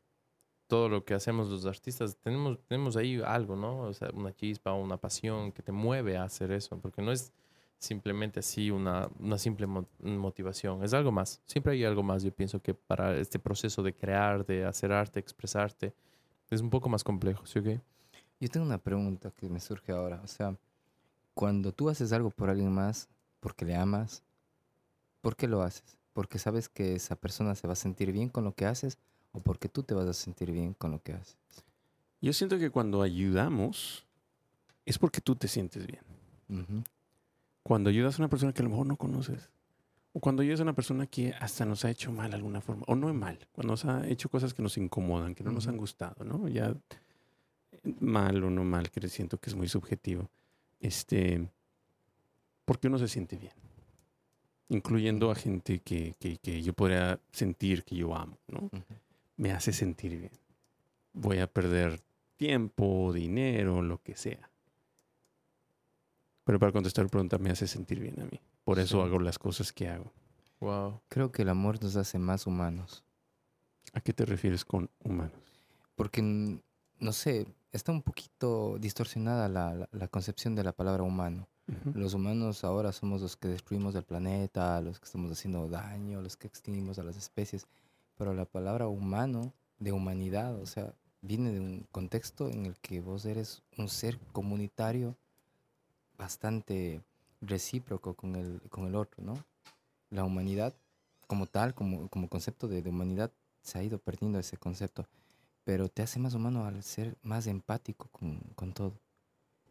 todo lo que hacemos los artistas, tenemos, tenemos ahí algo, ¿no? O sea, una chispa, una pasión que te mueve a hacer eso, porque no es simplemente así una, una simple mo- motivación, es algo más, siempre hay algo más, yo pienso que para este proceso de crear, de hacer arte, expresarte, es un poco más complejo, ¿sí o qué? Yo tengo una pregunta que me surge ahora. O sea, cuando tú haces algo por alguien más, porque le amas, ¿por qué lo haces? porque sabes que esa persona se va a sentir bien con lo que haces o porque tú te vas a sentir bien con lo que haces. Yo siento que cuando ayudamos es porque tú te sientes bien. Cuando ayudas a una persona que a lo mejor no conoces, o cuando ayudas a una persona que hasta nos ha hecho mal de alguna forma, o no es mal, cuando nos ha hecho cosas que nos incomodan, que no nos han gustado, ¿no? Ya eh, mal o no mal, que siento que es muy subjetivo. Este, porque uno se siente bien, incluyendo a gente que, que, que yo podría sentir que yo amo, ¿no? Me hace sentir bien. Voy a perder tiempo, dinero, lo que sea. Pero para contestar la pregunta me hace sentir bien a mí. Por eso Sí. hago las cosas que hago. Wow. Creo que el amor nos hace más humanos. ¿A qué te refieres con humanos? Porque, mm, no sé, está un poquito distorsionada la, la- la concepción de la palabra humano. Los humanos ahora somos los que destruimos el planeta, los que estamos haciendo daño, los que extinguimos a las especies. Pero la palabra humano, de humanidad, o sea, viene de un contexto en el que vos eres un ser comunitario bastante recíproco con el, con el otro, ¿no? La humanidad como tal, como, como concepto de, de humanidad, se ha ido perdiendo ese concepto, pero te hace más humano al ser más empático con, con todo.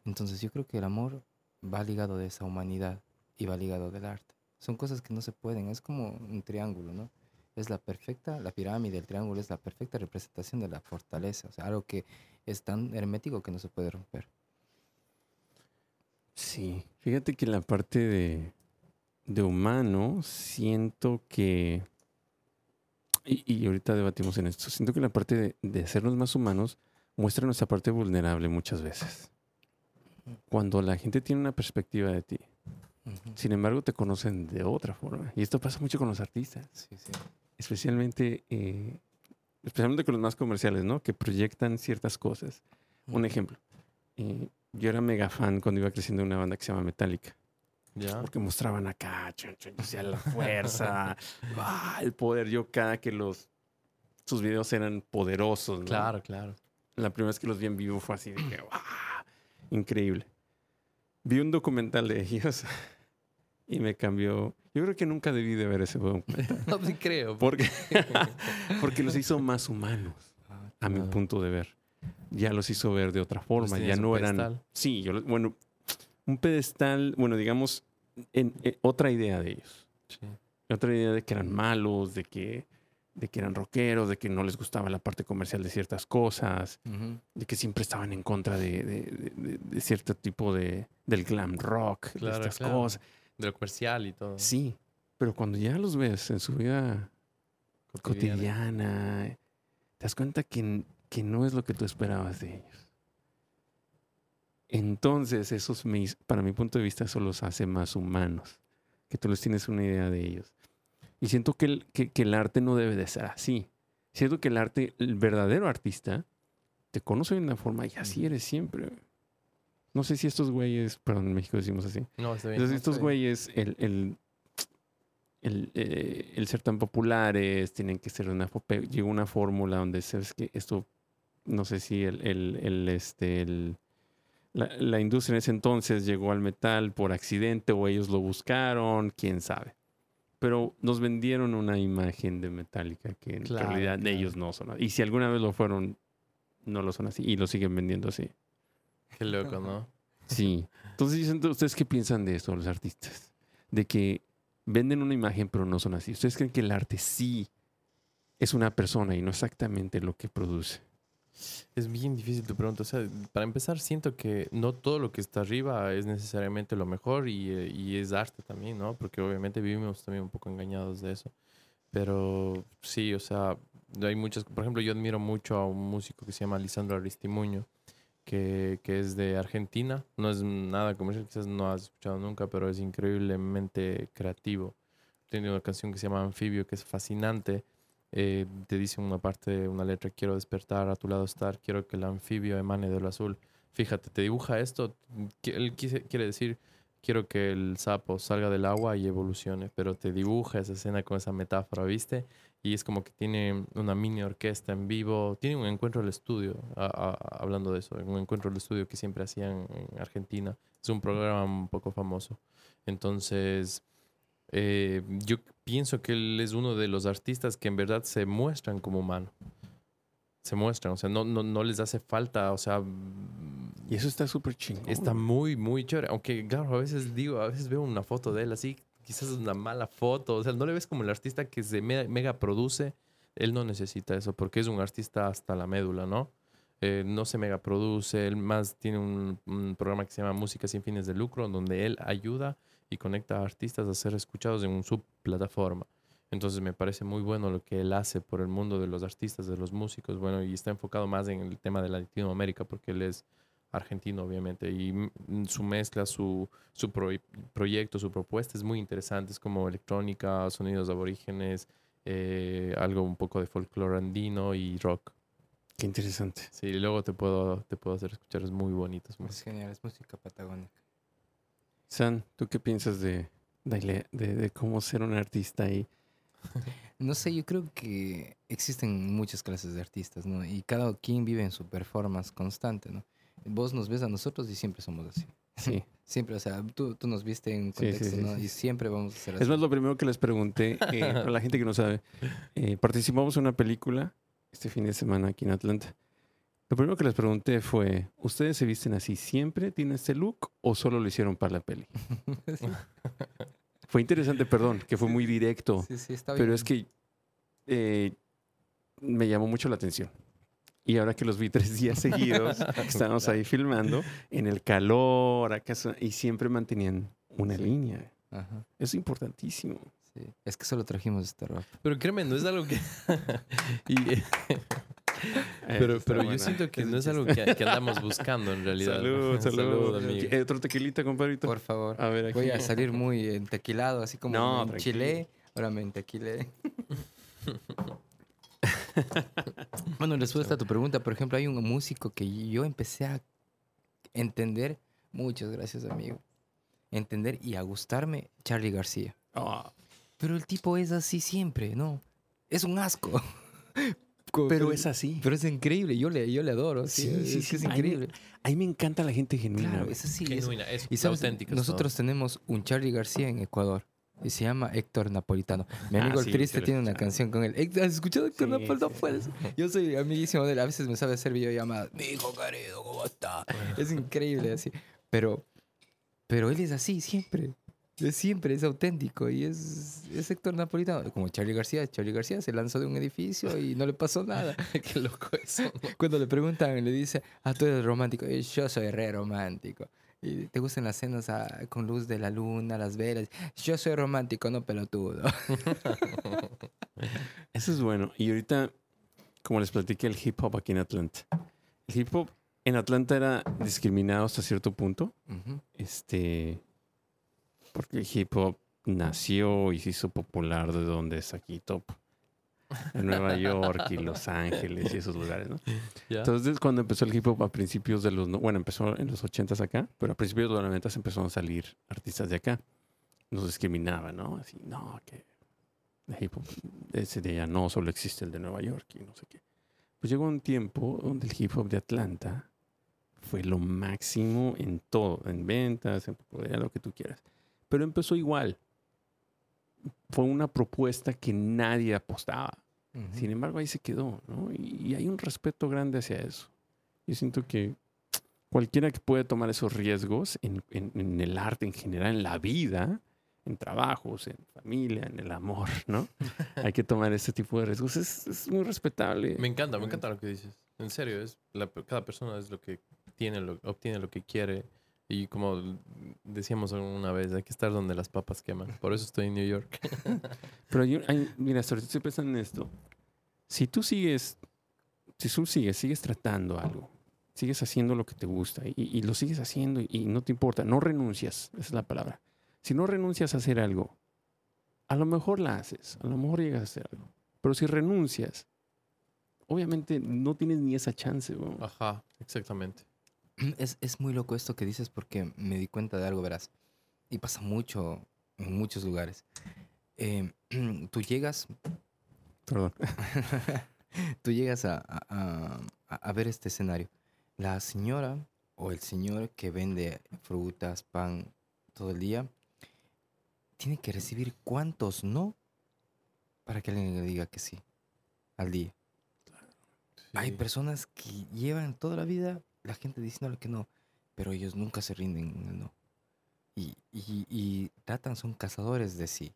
Entonces yo creo que el amor va ligado de esa humanidad y va ligado del arte. Son cosas que no se pueden, es como un triángulo, ¿no? Es la perfecta, la pirámide, el triángulo es la perfecta representación de la fortaleza, o sea, algo que es tan hermético que no se puede romper. Sí. Fíjate que la parte de, de humano, siento que. Y, y ahorita debatimos en esto. Siento que la parte de, de hacernos más humanos muestra nuestra parte vulnerable muchas veces. Cuando la gente tiene una perspectiva de ti, Ujú. sin embargo, te conocen de otra forma. Y esto pasa mucho con los artistas. Sí, sí. especialmente, eh, especialmente con los más comerciales, ¿no? Que proyectan ciertas cosas. Un ejemplo, eh, yo era mega fan cuando iba creciendo de una banda que se llama Metallica, Ya. porque mostraban acá, chun, chun, o sea, la fuerza, ah, el poder. Yo cada que los, sus videos eran poderosos, ¿no? Claro, claro. La primera vez que los vi en vivo fue así de que, ¡wow! Increíble. Vi un documental de ellos y me cambió. Yo creo que nunca debí de ver ese documental. No te creo. Porque, porque los hizo más humanos, Ah, a mi Claro. punto de ver. Ya los hizo ver de otra forma. tenía Ya no eran. pedestal. Sí, yo, bueno, un pedestal, bueno, digamos, en, en otra idea de ellos. Sí. Otra idea de que eran malos, de que, de que eran rockeros, de que no les gustaba la parte comercial de ciertas cosas, de que siempre estaban en contra de, de- de- de- de cierto tipo de, del glam rock, de estas claro. cosas. De lo comercial y todo. Sí, pero cuando ya los ves en su vida Cotidiana. cotidiana, te das cuenta que, que no es lo que tú esperabas de ellos. Entonces, esos para mi punto de vista, eso los hace más humanos, que tú les tienes una idea de ellos. Y siento que el, que, que el arte no debe de ser así. Siento que el arte, el verdadero artista, te conoce de una forma y así eres siempre. No sé si estos güeyes, perdón, en México decimos así, No, está bien. entonces estos güeyes, el, el, el, eh, el ser tan populares, tienen que ser una... Llegó una fórmula donde sabes que esto, no sé si el, el, este, la industria en ese entonces llegó al metal por accidente o ellos lo buscaron, quién sabe. Pero nos vendieron una imagen de Metallica que en Claro, realidad claro. ellos no son así. Y si alguna vez lo fueron, no lo son así y lo siguen vendiendo así. Qué loco, ¿no? Sí. Entonces, ¿ustedes qué piensan de esto, los artistas? De que venden una imagen, pero no son así. ¿Ustedes creen que el arte sí es una persona y no exactamente lo que produce? Es bien difícil tu pregunta. O sea, para empezar, siento que no todo lo que está arriba es necesariamente lo mejor y, eh, y es arte también, ¿no? Porque obviamente vivimos también un poco engañados de eso. Pero sí, o sea, hay muchas. Por ejemplo, yo admiro mucho a un músico que se llama Lisandro Aristimuño, que, que es de Argentina. No es nada comercial, quizás no has escuchado nunca, pero es increíblemente creativo. Tiene una canción que se llama Anfibio, que es fascinante eh, te dice una parte una letra, quiero despertar, a tu lado estar, quiero que el anfibio emane de lo azul. Fíjate, te dibuja esto, él quiere decir, quiero que el sapo salga del agua y evolucione, pero te dibuja esa escena con esa metáfora, ¿viste? Y es como que tiene una mini orquesta en vivo, tiene un encuentro del estudio, hablando de eso, un encuentro del estudio que siempre hacían en Argentina. Es un programa un poco famoso. Entonces, Eh, yo pienso que él es uno de los artistas que en verdad se muestran como humano. Se muestran, o sea, no, no, no les hace falta, o sea, Y eso está súper chingón. Está muy, muy chévere. Aunque, claro, a veces digo, a veces veo una foto de él así, quizás es una mala foto. O sea, no le ves como el artista que se me- mega produce. Él no necesita eso porque es un artista hasta la médula, ¿no? Eh, no se mega produce. Él más tiene un, un programa que se llama Música sin fines de lucro, donde él ayuda y conecta a artistas a ser escuchados en su plataforma. Entonces me parece muy bueno lo que él hace por el mundo de los artistas, de los músicos, bueno, y está enfocado más en el tema de Latinoamérica porque él es argentino, obviamente, y su mezcla, su, su proy- proyecto, su propuesta es muy interesante, es como electrónica, sonidos aborígenes, eh, algo un poco de folclore andino y rock. Qué interesante. Sí, y luego te puedo, te puedo hacer escuchar, es muy bonito. es muy- Es genial, es música patagónica. San, ¿tú qué piensas de, de, de- de cómo ser un artista y No sé, yo creo que existen muchas clases de artistas, ¿no? Y cada quien vive en su performance constante, ¿no? Vos nos ves a nosotros y siempre somos así. sí? Siempre, o sea, tú, tú nos viste en sí, contexto, sí, ¿no? Y siempre vamos a ser así. Es más, lo primero que les pregunté, eh, para la gente que no sabe, eh, participamos en una película este fin de semana aquí en Atlanta. Lo primero que les pregunté fue, ¿ustedes se visten así siempre? ¿Tienen este look o solo lo hicieron para la peli? Fue interesante, perdón, que fue muy directo, sí, sí, está bien. pero es que eh, me llamó mucho la atención. Y ahora que los vi tres días seguidos, estábamos ahí filmando, en el calor, acaso, y siempre mantenían una Sí. línea. Ajá, Es importantísimo. sí. Es que solo trajimos esta ropa. Pero créeme, no es algo que... y, eh, pero pero yo siento que no es algo que, que andamos buscando en realidad. Salud, salud. amigo. Eh, Otro tequilita, compadrito. Por favor. A ver, aquí. Voy a salir muy entequilado, así como No, me tranquilo. enchilé, ahora me entequilé. bueno, respuesta a tu pregunta, por ejemplo, hay un músico que yo empecé a entender, muchas gracias amigo, entender y a gustarme, Charlie García. Ah, Pero el tipo es así siempre, ¿no? Es un asco. Pero es así. Pero es increíble, yo le, yo le adoro, sí, Sí, es, que increíble. A mí me encanta la gente genuina. Claro, es así. es- Genuina, es y sabes, auténtica. nosotros tenemos un Charlie García en Ecuador. Y se llama Héctor Napolitano. Mi amigo Ah, el sí, triste tiene una canción con él. ¿Has escuchado Héctor Sí, Napolitano? sí. Pues, Yo soy amiguísimo de él. A veces me sabe hacer videollamadas. Mi hijo querido, ¿cómo está? Es increíble así. Pero, pero él es así siempre. Es siempre, es auténtico. Y es, es Héctor Napolitano. Como Charlie García. Charlie García se lanzó de un edificio y no le pasó nada. Qué loco eso. Cuando le preguntan, le dice, ah, tú eres romántico. Y yo soy re romántico. ¿Y te gustan las cenas ah, con luz de la luna, las velas? Yo soy romántico, no pelotudo. Eso es bueno. Y ahorita, como les platiqué, el hip hop aquí en Atlanta. El hip hop en Atlanta era discriminado hasta cierto punto. Ujú. Este. Porque el hip hop nació y se hizo popular de donde es aquí top. En Nueva York y Los Ángeles y esos lugares, ¿no? ¿Ya? Entonces, cuando empezó el hip hop a principios de los... no- Bueno, empezó en los 80s acá, pero a principios de los 90 empezaron a salir artistas de acá. Nos discriminaban, ¿no? Así, no, que el hip hop ese de allá no, solo existe el de Nueva York y no sé qué. Pues llegó un tiempo donde el hip hop de Atlanta fue lo máximo en todo, en ventas, en popularidad, lo que tú quieras. Pero empezó igual. Fue una propuesta que nadie apostaba. Sin embargo, ahí se quedó, ¿no? Y, y hay un respeto grande hacia eso. Yo siento que cualquiera que puede tomar esos riesgos en, en- en el arte en general, en la vida, en trabajos, en familia, en el amor, ¿no? hay que tomar ese tipo de riesgos. Es, es muy respetable. Me encanta, me encanta lo que dices. En serio, es la- cada persona es lo que tiene, lo, obtiene lo que quiere. Y como decíamos alguna vez, hay que estar donde las papas queman. Por eso estoy en New York. Pero un- hay- mira, estoy pensando en esto. Si tú sigues, si tú sigues, sigues tratando algo, sigues haciendo lo que te gusta y, y lo sigues haciendo y, y no te importa, no renuncias, esa es la palabra. Si no renuncias a hacer algo, a lo mejor la haces, a lo mejor llegas a hacer algo. Pero si renuncias, obviamente no tienes ni esa chance. weón. Ajá, exactamente. Es, es muy loco esto que dices porque me di cuenta de algo, verás. Y pasa mucho en muchos lugares. Eh, tú llegas, Perdón. tú llegas a, a- a- a ver este escenario. La señora o el señor que vende frutas, pan todo el día, tiene que recibir cuántos no para que alguien le diga que sí al día. Hay Sí. personas que llevan toda la vida la gente diciéndole que no, pero ellos nunca se rinden en el no. Y, y- y tratan, son cazadores de sí,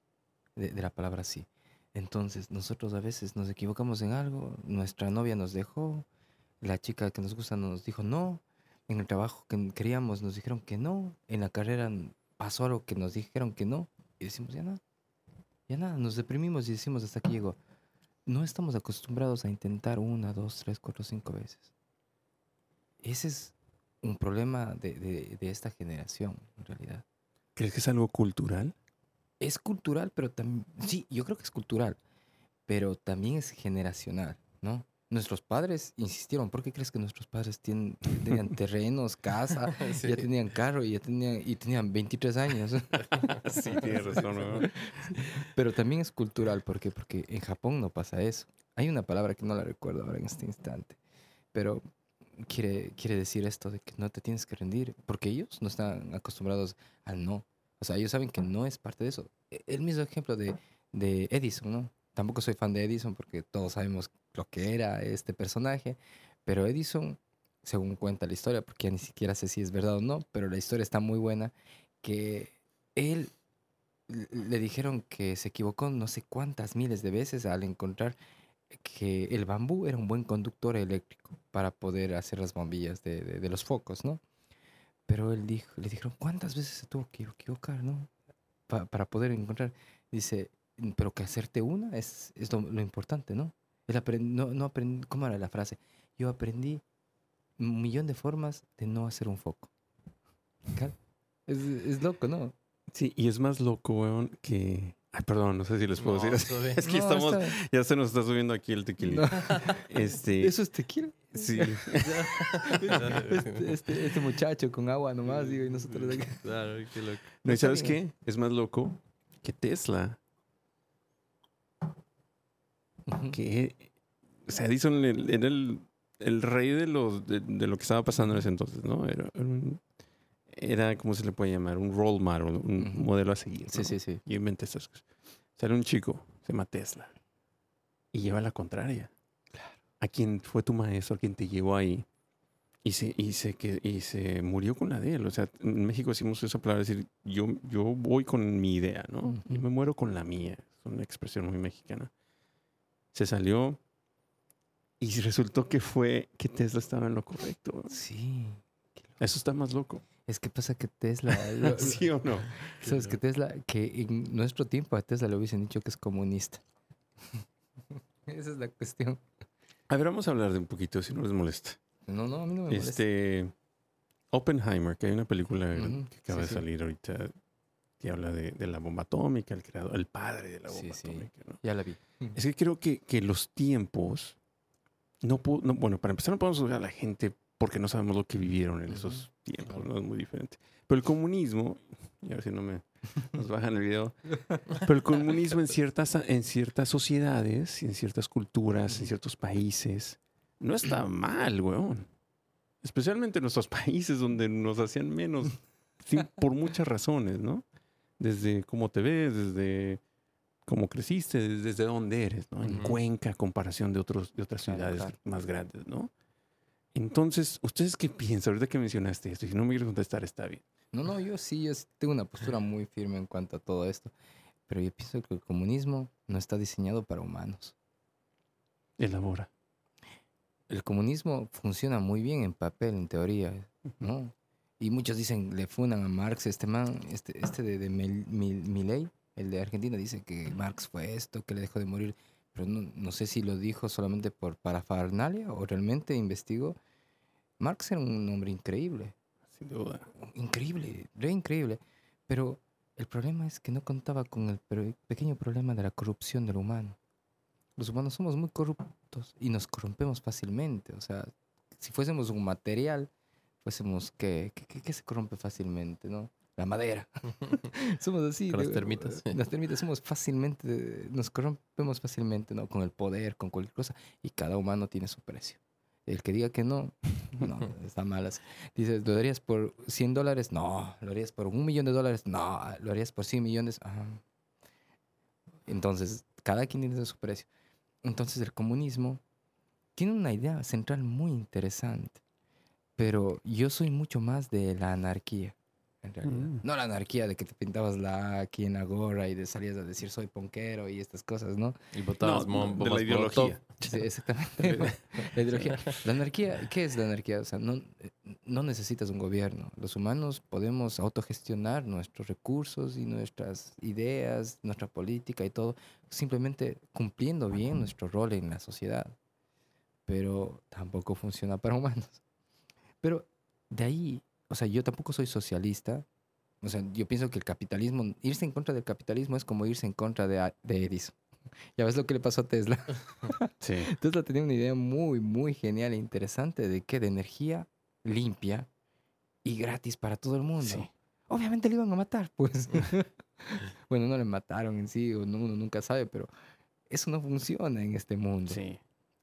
de, de la palabra sí. Entonces, nosotros a veces nos equivocamos en algo, nuestra novia nos dejó, la chica que nos gusta nos dijo no, en el trabajo que queríamos nos dijeron que no, en la carrera pasó algo que nos dijeron que no, y decimos ya nada, ya nada, nos deprimimos y decimos hasta aquí llegó. No estamos acostumbrados a intentar una, dos, tres, cuatro, cinco veces. Ese es un problema de, de- de esta generación, en realidad. ¿Crees que es algo cultural? Es cultural, pero también, sí, yo creo que es cultural, pero también es generacional, ¿no? Nuestros padres insistieron, ¿por qué crees que nuestros padres tienen, tenían terrenos, casa, Sí. ya tenían carro y ya tenían, y tenían 23 años? sí, tienes razón. ¿no? Pero también es cultural, ¿por qué? Porque en Japón no pasa eso. Hay una palabra que no la recuerdo ahora en este instante, pero quiere, quiere decir esto de que no te tienes que rendir, porque ellos no están acostumbrados al no. O sea, ellos saben que no es parte de eso. E- El mismo ejemplo de, de Edison, ¿no? Tampoco soy fan de Edison porque todos sabemos lo que era este personaje, pero Edison, según cuenta la historia, porque ya ni siquiera sé si es verdad o no, pero la historia está muy buena, que él le dijeron que se equivocó no sé cuántas miles de veces al encontrar que el bambú era un buen conductor eléctrico para poder hacer las bombillas de, de- los focos, ¿no? Pero él dijo, le dijeron, ¿cuántas veces se tuvo que equivocar, no? Pa- para poder encontrar. Dice, "Mm, pero que hacerte una es, es lo, importante, ¿no? Él aprend- no, no aprend- ¿cómo era la frase? Yo aprendí un millón de formas de no hacer un foco. Es, es loco, ¿no? Sí, y es más loco, weón, que... Ay, perdón, no sé si les puedo No, decir. todo bien. Es que No, estamos... está- Ya se nos está subiendo aquí el tequilito. no, Este... Eso es tequila. Sí. Este, este, este muchacho con agua nomás, digo, y nosotros aquí. Claro, qué loco. No, ¿y sabes qué? Es más loco que Tesla. Que... O sea, Edison el- era el, el rey de, los, de, de lo que estaba pasando en ese entonces, ¿no? Era, era, un- era, ¿cómo se le puede llamar? Un role model, un Ujú. modelo a seguir. Sí, ¿no? sí, sí. y inventé estas cosas. Sale un chico, se llama Tesla, y lleva la contraria. A quien fue tu maestro, a quien te llevó ahí, y se, y se, que, y se murió con la de él. O sea, en México decimos esa palabra, decir, yo, yo voy con mi idea, ¿no? Yo Ujú. me muero con la mía. Es una expresión muy mexicana. Se salió y resultó que fue que Tesla estaba en lo correcto. Sí. Eso está más loco. Es que pasa que Tesla. lo- ¿Sí o no? ¿Sabes que Tesla? Que en nuestro tiempo a Tesla le hubiesen dicho que es comunista. Esa es la cuestión. A ver, vamos a hablar de un poquito, si no les molesta. No, no, a mí no me molesta. Este. Oppenheimer, que hay una película que acaba sí, de sí. salir ahorita que habla de, de la bomba atómica, el creador, el padre de la bomba sí. atómica. ¿no? Ya la vi. Es que creo que, que los tiempos. No, pu- no Bueno, para empezar, no podemos juzgar a la gente porque no sabemos lo que vivieron en esos tiempos. ¿no? Es muy diferente. Pero el comunismo, y a ver si no me nos bajan el video, pero el comunismo en ciertas, en ciertas sociedades, en ciertas culturas, en ciertos países, no está mal, weón. Especialmente en nuestros países donde nos hacían menos, por muchas razones, ¿no? Desde cómo te ves, desde cómo creciste, desde, dónde eres, ¿no? En. Cuenca, comparación de, otros, de otras ciudades más grandes, ¿no? Entonces, ¿ustedes qué piensan? Ahorita que mencionaste esto, y si no me quieres contestar, está bien. No, no, yo sí yo tengo una postura muy firme en cuanto a todo esto. Pero yo pienso que el comunismo no está diseñado para humanos. Elabora. El comunismo funciona muy bien en papel, en teoría, ¿no? Y muchos dicen, le funan a Marx, este man, este, este de, de Mil- Mil- Milei, el de Argentina, dice que Marx fue esto, que le dejó de morir. Pero no, no sé si lo dijo solamente por parafernalia o realmente investigó. Marx era un hombre increíble. Sin duda. increíble, re increíble. Pero el problema es que no contaba con el pe- pequeño problema de la corrupción del humano. Los humanos somos muy corruptos y nos corrompemos fácilmente. O sea, si fuésemos un material, fuésemos que, que, se corrompe fácilmente, ¿no? La madera. somos así. Con las termitas. Las termitas somos fácilmente, nos corrompemos fácilmente, ¿no? Con el poder, con cualquier cosa. Y cada humano tiene su precio. El que diga que no, no, está malas. Dices, ¿lo harías por 100 dólares? No. ¿Lo harías por un millón de dólares? No. ¿Lo harías por 100 millones? Ajá. Entonces, cada quien tiene su precio. Entonces, el comunismo tiene una idea central muy interesante, pero yo soy mucho más de la anarquía. En realidad. Mm. No la anarquía de que te pintabas la A aquí en la gorra y de salías a decir soy ponquero y estas cosas, ¿no? Y botabas No, de la ideología. Sí, exactamente. la ideología. La anarquía, ¿qué es la anarquía? O sea, no, eh, no necesitas un gobierno. Los humanos podemos autogestionar nuestros recursos y nuestras ideas, nuestra política y todo, simplemente cumpliendo bien nuestro rol en la sociedad. Pero tampoco funciona para humanos. Pero de ahí, o sea, yo tampoco soy socialista. O sea, yo pienso que el capitalismo, irse en contra del capitalismo es como irse en contra de, Edison. Ya ves lo que le pasó a Tesla. Sí. Tesla tenía una idea muy, muy genial e interesante de que de energía limpia y gratis para todo el mundo. Sí. Obviamente le iban a matar, pues. bueno, no le mataron en sí, o no- uno nunca sabe, pero eso no funciona en este mundo. Sí.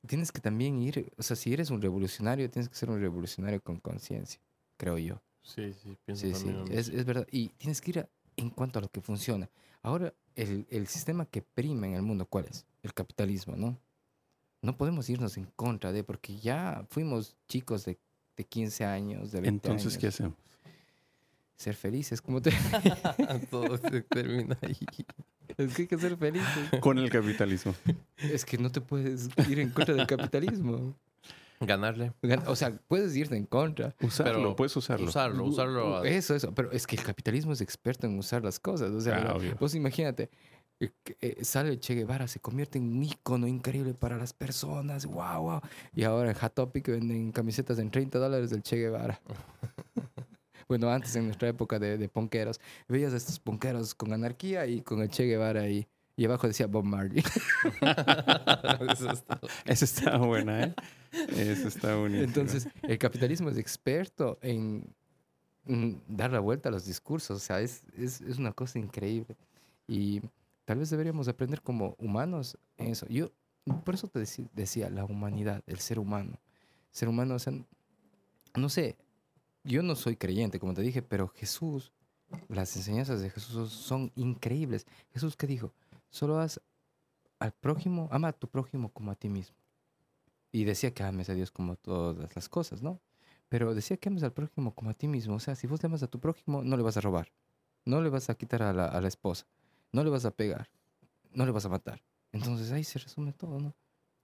Tienes que también ir, o sea, si eres un revolucionario, tienes que ser un revolucionario con conciencia, creo yo. Sí, sí, pienso Sí, sí, también. lo es, es verdad. Y tienes que ir a- en cuanto a lo que funciona. Ahora, el, el sistema que prima en el mundo, ¿cuál es? El capitalismo, ¿no? No podemos irnos en contra de, porque ya fuimos chicos de, de 15 años, de 20 Entonces, años. ¿qué hacemos? Ser felices, como te... Todo se termina ahí. es que hay que ser felices. Con el capitalismo. Es que no te puedes ir en contra del capitalismo. Ganarle. Gan- O sea, puedes irte en contra. Usarlo, Pero puedes usarlo. Usarlo, usarlo. a- Eso, eso. Pero es que el capitalismo es experto en usar las cosas. O sea, Ah, vos imagínate, eh, eh, sale Che Guevara, se convierte en un ícono increíble para las personas. Wow, wow. Y ahora en Hot Topic venden camisetas en 30 dólares del Che Guevara. bueno, antes en nuestra época de, de ponqueros, veías a estos ponqueros con anarquía y con el Che Guevara ahí. Y abajo decía Bob Marley. Eso está buena, ¿eh? Esa está bonita. Entonces, el capitalismo es experto en dar la vuelta a los discursos. O sea, es, es, es una cosa increíble. Y tal vez deberíamos aprender como humanos en eso. Yo, por eso te decía, la humanidad, el ser humano. Ser humano, o sea, no sé, yo no soy creyente, como te dije, pero Jesús, las enseñanzas de Jesús son increíbles. Jesús, ¿qué dijo? Solo haz al prójimo, ama a tu prójimo como a ti mismo. Y decía que ames a Dios como todas las cosas, ¿no? Pero decía que ames al prójimo como a ti mismo. O sea, si vos le amas a tu prójimo, no le vas a robar. No le vas a quitar a la, a la esposa. No le vas a pegar. No le vas a matar. Entonces ahí se resume todo, ¿no?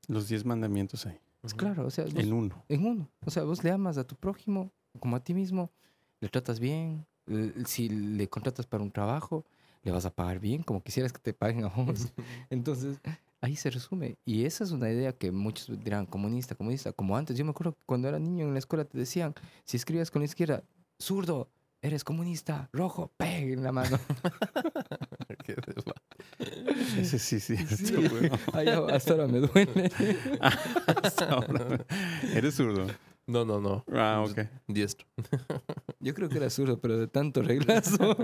Los diez mandamientos ahí. Pues claro, o sea, vos- En uno. en uno. O sea, vos le amas a tu prójimo como a ti mismo, le tratas bien. l- Si le contratas para un trabajo, le vas a pagar bien, como quisieras que te paguen a vos. Entonces, ahí se resume. Y esa es una idea que muchos dirán, comunista, comunista, como antes. Yo me acuerdo que cuando era niño en la escuela te decían, si escribías con la izquierda, zurdo, eres comunista, rojo, peg en la mano. Qué Ese sí, sí. Sí. está bueno. Ay, hasta ahora me duele. Hasta ahora. Eres zurdo. No, no, no. Ah, ok. Diestro. Yo creo que era zurdo, pero de tanto reglazo.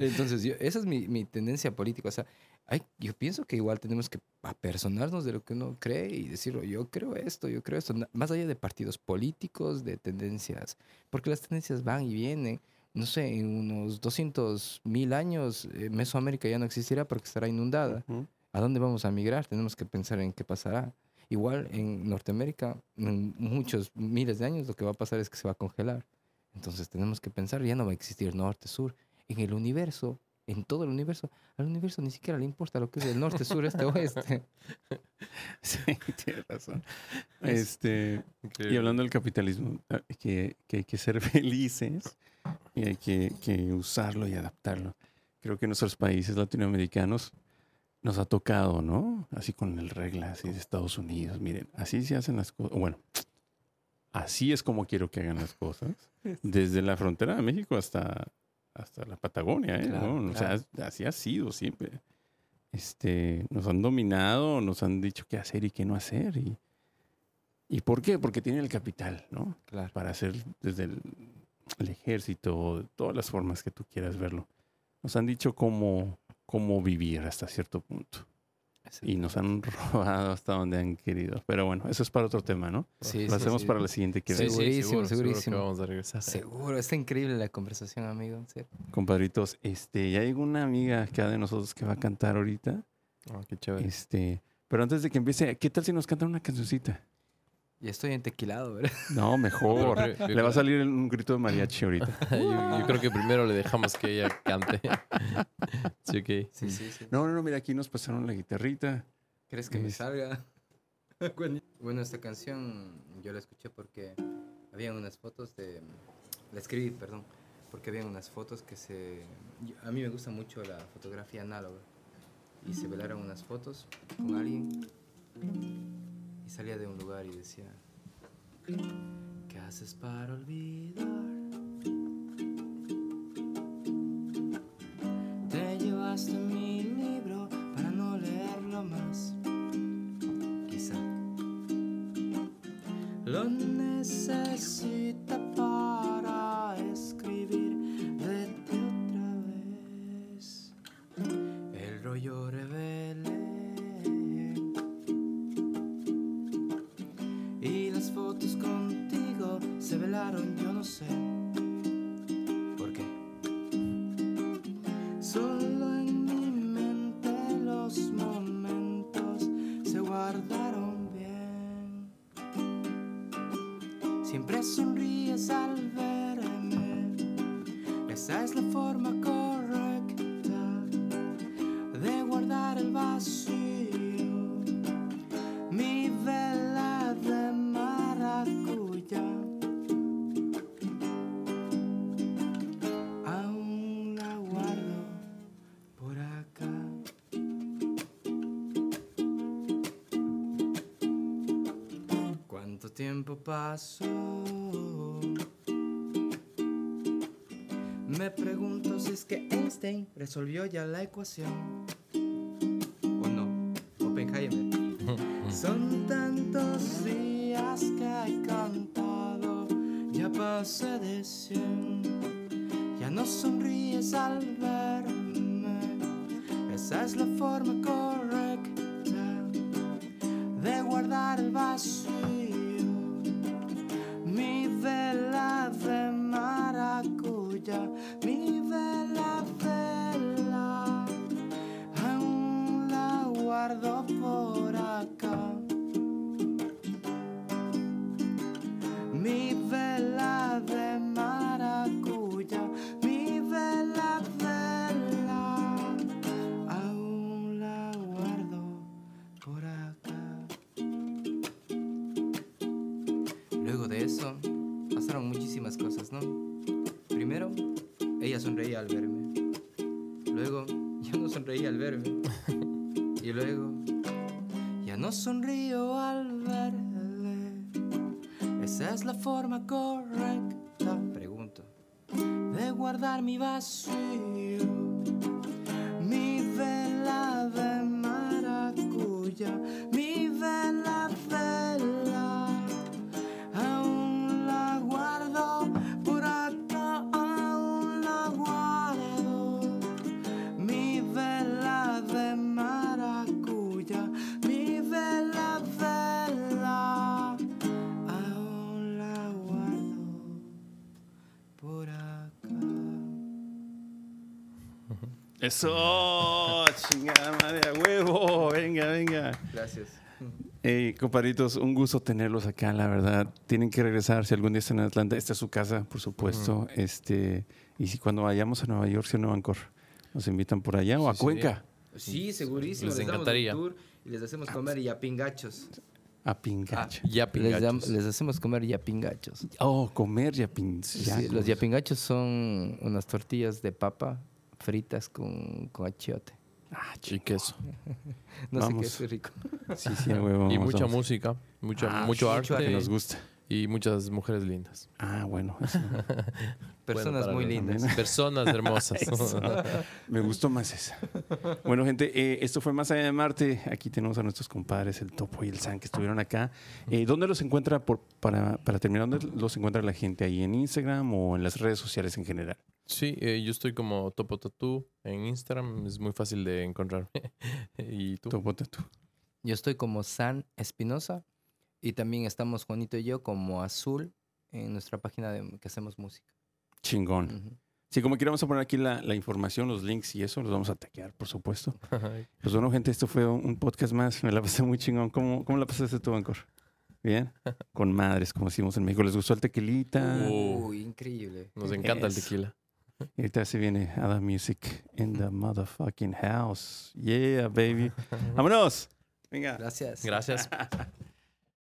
Entonces, yo- esa es mi, mi tendencia política. O sea, hay, yo pienso que igual tenemos que apersonarnos de lo que uno cree y decirlo, yo creo esto, yo creo esto, más allá de partidos políticos, de tendencias, porque las tendencias van y vienen. No sé, en unos 200 mil años, eh, Mesoamérica ya no existirá porque estará inundada. Ujú. ¿A dónde vamos a migrar? Tenemos que pensar en qué pasará. Igual en Norteamérica, en muchos miles de años, lo que va a pasar es que se va a congelar. Entonces tenemos que pensar, ya no va a existir norte, sur. En el universo, en todo el universo, al universo ni siquiera le importa lo que es el norte, sur, este, oeste. Sí, tienes razón. Este, y hablando del capitalismo, ah, que, que hay que ser felices y hay que, que usarlo y adaptarlo. Creo que en nuestros países latinoamericanos nos ha tocado, ¿no? Así con el regla así de Estados Unidos. Miren, así se hacen las cosas. Bueno, así es como quiero que hagan las cosas. Desde la frontera de México hasta, hasta la Patagonia, ¿eh? Claro, ¿no? O sea, así ha sido siempre. Este, nos han dominado, nos han dicho qué hacer y qué no hacer. ¿Y, ¿y por qué? Porque tienen el capital, ¿no? Claro. para hacer desde el, el ejército, todas las formas que tú quieras verlo. Nos han dicho cómo, cómo vivir hasta cierto punto. Y nos han robado hasta donde han querido. Pero bueno, eso es para otro tema, ¿no? Sí, Lo sí, hacemos sí. para la siguiente que Sí, sí, Segurísimo, seguro, seguro que segurísimo. vamos a regresar. Seguro, está increíble la conversación, amigo. en serio. compadritos. Este, ya hay una amiga acá de nosotros que va a cantar ahorita. Ah, qué chévere. Este, pero antes de que empiece, ¿qué tal si nos cantan una cancioncita? Y estoy entequilado, ¿verdad? No, mejor. Le va a salir un grito de mariachi ahorita. yo, yo creo que primero le dejamos que ella cante. sí, ok. Sí, sí, sí. No, no, no, mira, aquí nos pasaron la guitarrita. ¿Crees que me salga? bueno, esta canción yo la escuché porque habían unas fotos de... La escribí, perdón, porque habían unas fotos que se... A mí me gusta mucho la fotografía análoga. Y se velaron unas fotos con alguien salía de un lugar y decía... ¿Qué haces para olvidar? Te llevaste mi libro para no leerlo más. Quizá lo necesita Sonríes al verme. Esa es la forma correcta de guardar el vacío. Mi vela de maracuyá. Aún la guardo por acá. ¿Cuánto tiempo pasó? Me pregunto si es que Einstein resolvió ya la ecuación. ¿O no? Oppenheimer. Son tantos forma correcta, pregunto, de guardar mi vacío. Eso, chingada madre a huevo. Venga, venga. Gracias. Hey, compadritos, un gusto tenerlos acá, la verdad. Tienen que regresar si algún día están en Atlanta. Esta es su casa, por supuesto. Este, y si cuando vayamos a Nueva York, si a Nueva York, nos invitan por allá o a. Cuenca, Sí, segurísimo. Les damos un encantaría. tour y les hacemos comer yapingachos. a Pingacho. Ya Les, dam- pingachos. les hacemos comer yapingachos. Oh, comer ya pin- Sí, los yapingachos son unas tortillas de papa fritas con, con achiote. Ah, Y queso. No Vamos. sé qué es rico. Sí, sí, a huevo. Y vamos, mucha vamos. música, mucha, Ah, mucho mucho arte Que nos gusta. y muchas mujeres lindas. Ah, bueno. eso. Personas muy lindas. Personas hermosas. Me gustó más esa. Bueno, gente, eh, esto fue Más Allá de Marte. Aquí tenemos a nuestros compadres, el Topo y el San, que estuvieron acá. Eh, ¿Dónde los encuentra, por, para, para terminar, dónde los encuentra la gente? ¿Ahí en Instagram o en las redes sociales en general? Sí, eh, yo estoy como Topo Tatú en Instagram. Es muy fácil de encontrarme. ¿Y tú? Topo Tatu. Yo estoy como San Espinosa y también estamos Juanito y yo como Azul en nuestra página de que hacemos música. Chingón. Ujú. Sí, como quiera, vamos a poner aquí la, la información, los links y eso, los vamos a taggear, por supuesto. Pues bueno, gente, esto fue un, un podcast más. Me la pasé muy chingón. ¿Cómo, cómo la pasaste tú, Ancor? ¿Bien? Con madres, como decimos en México. ¿Les gustó el tequilita? Uh. Uy, increíble. Nos encanta el tequila. Y ahorita se viene Ada Music in the motherfucking house. Yeah, baby. ¡Vámonos! Venga. Gracias. Gracias.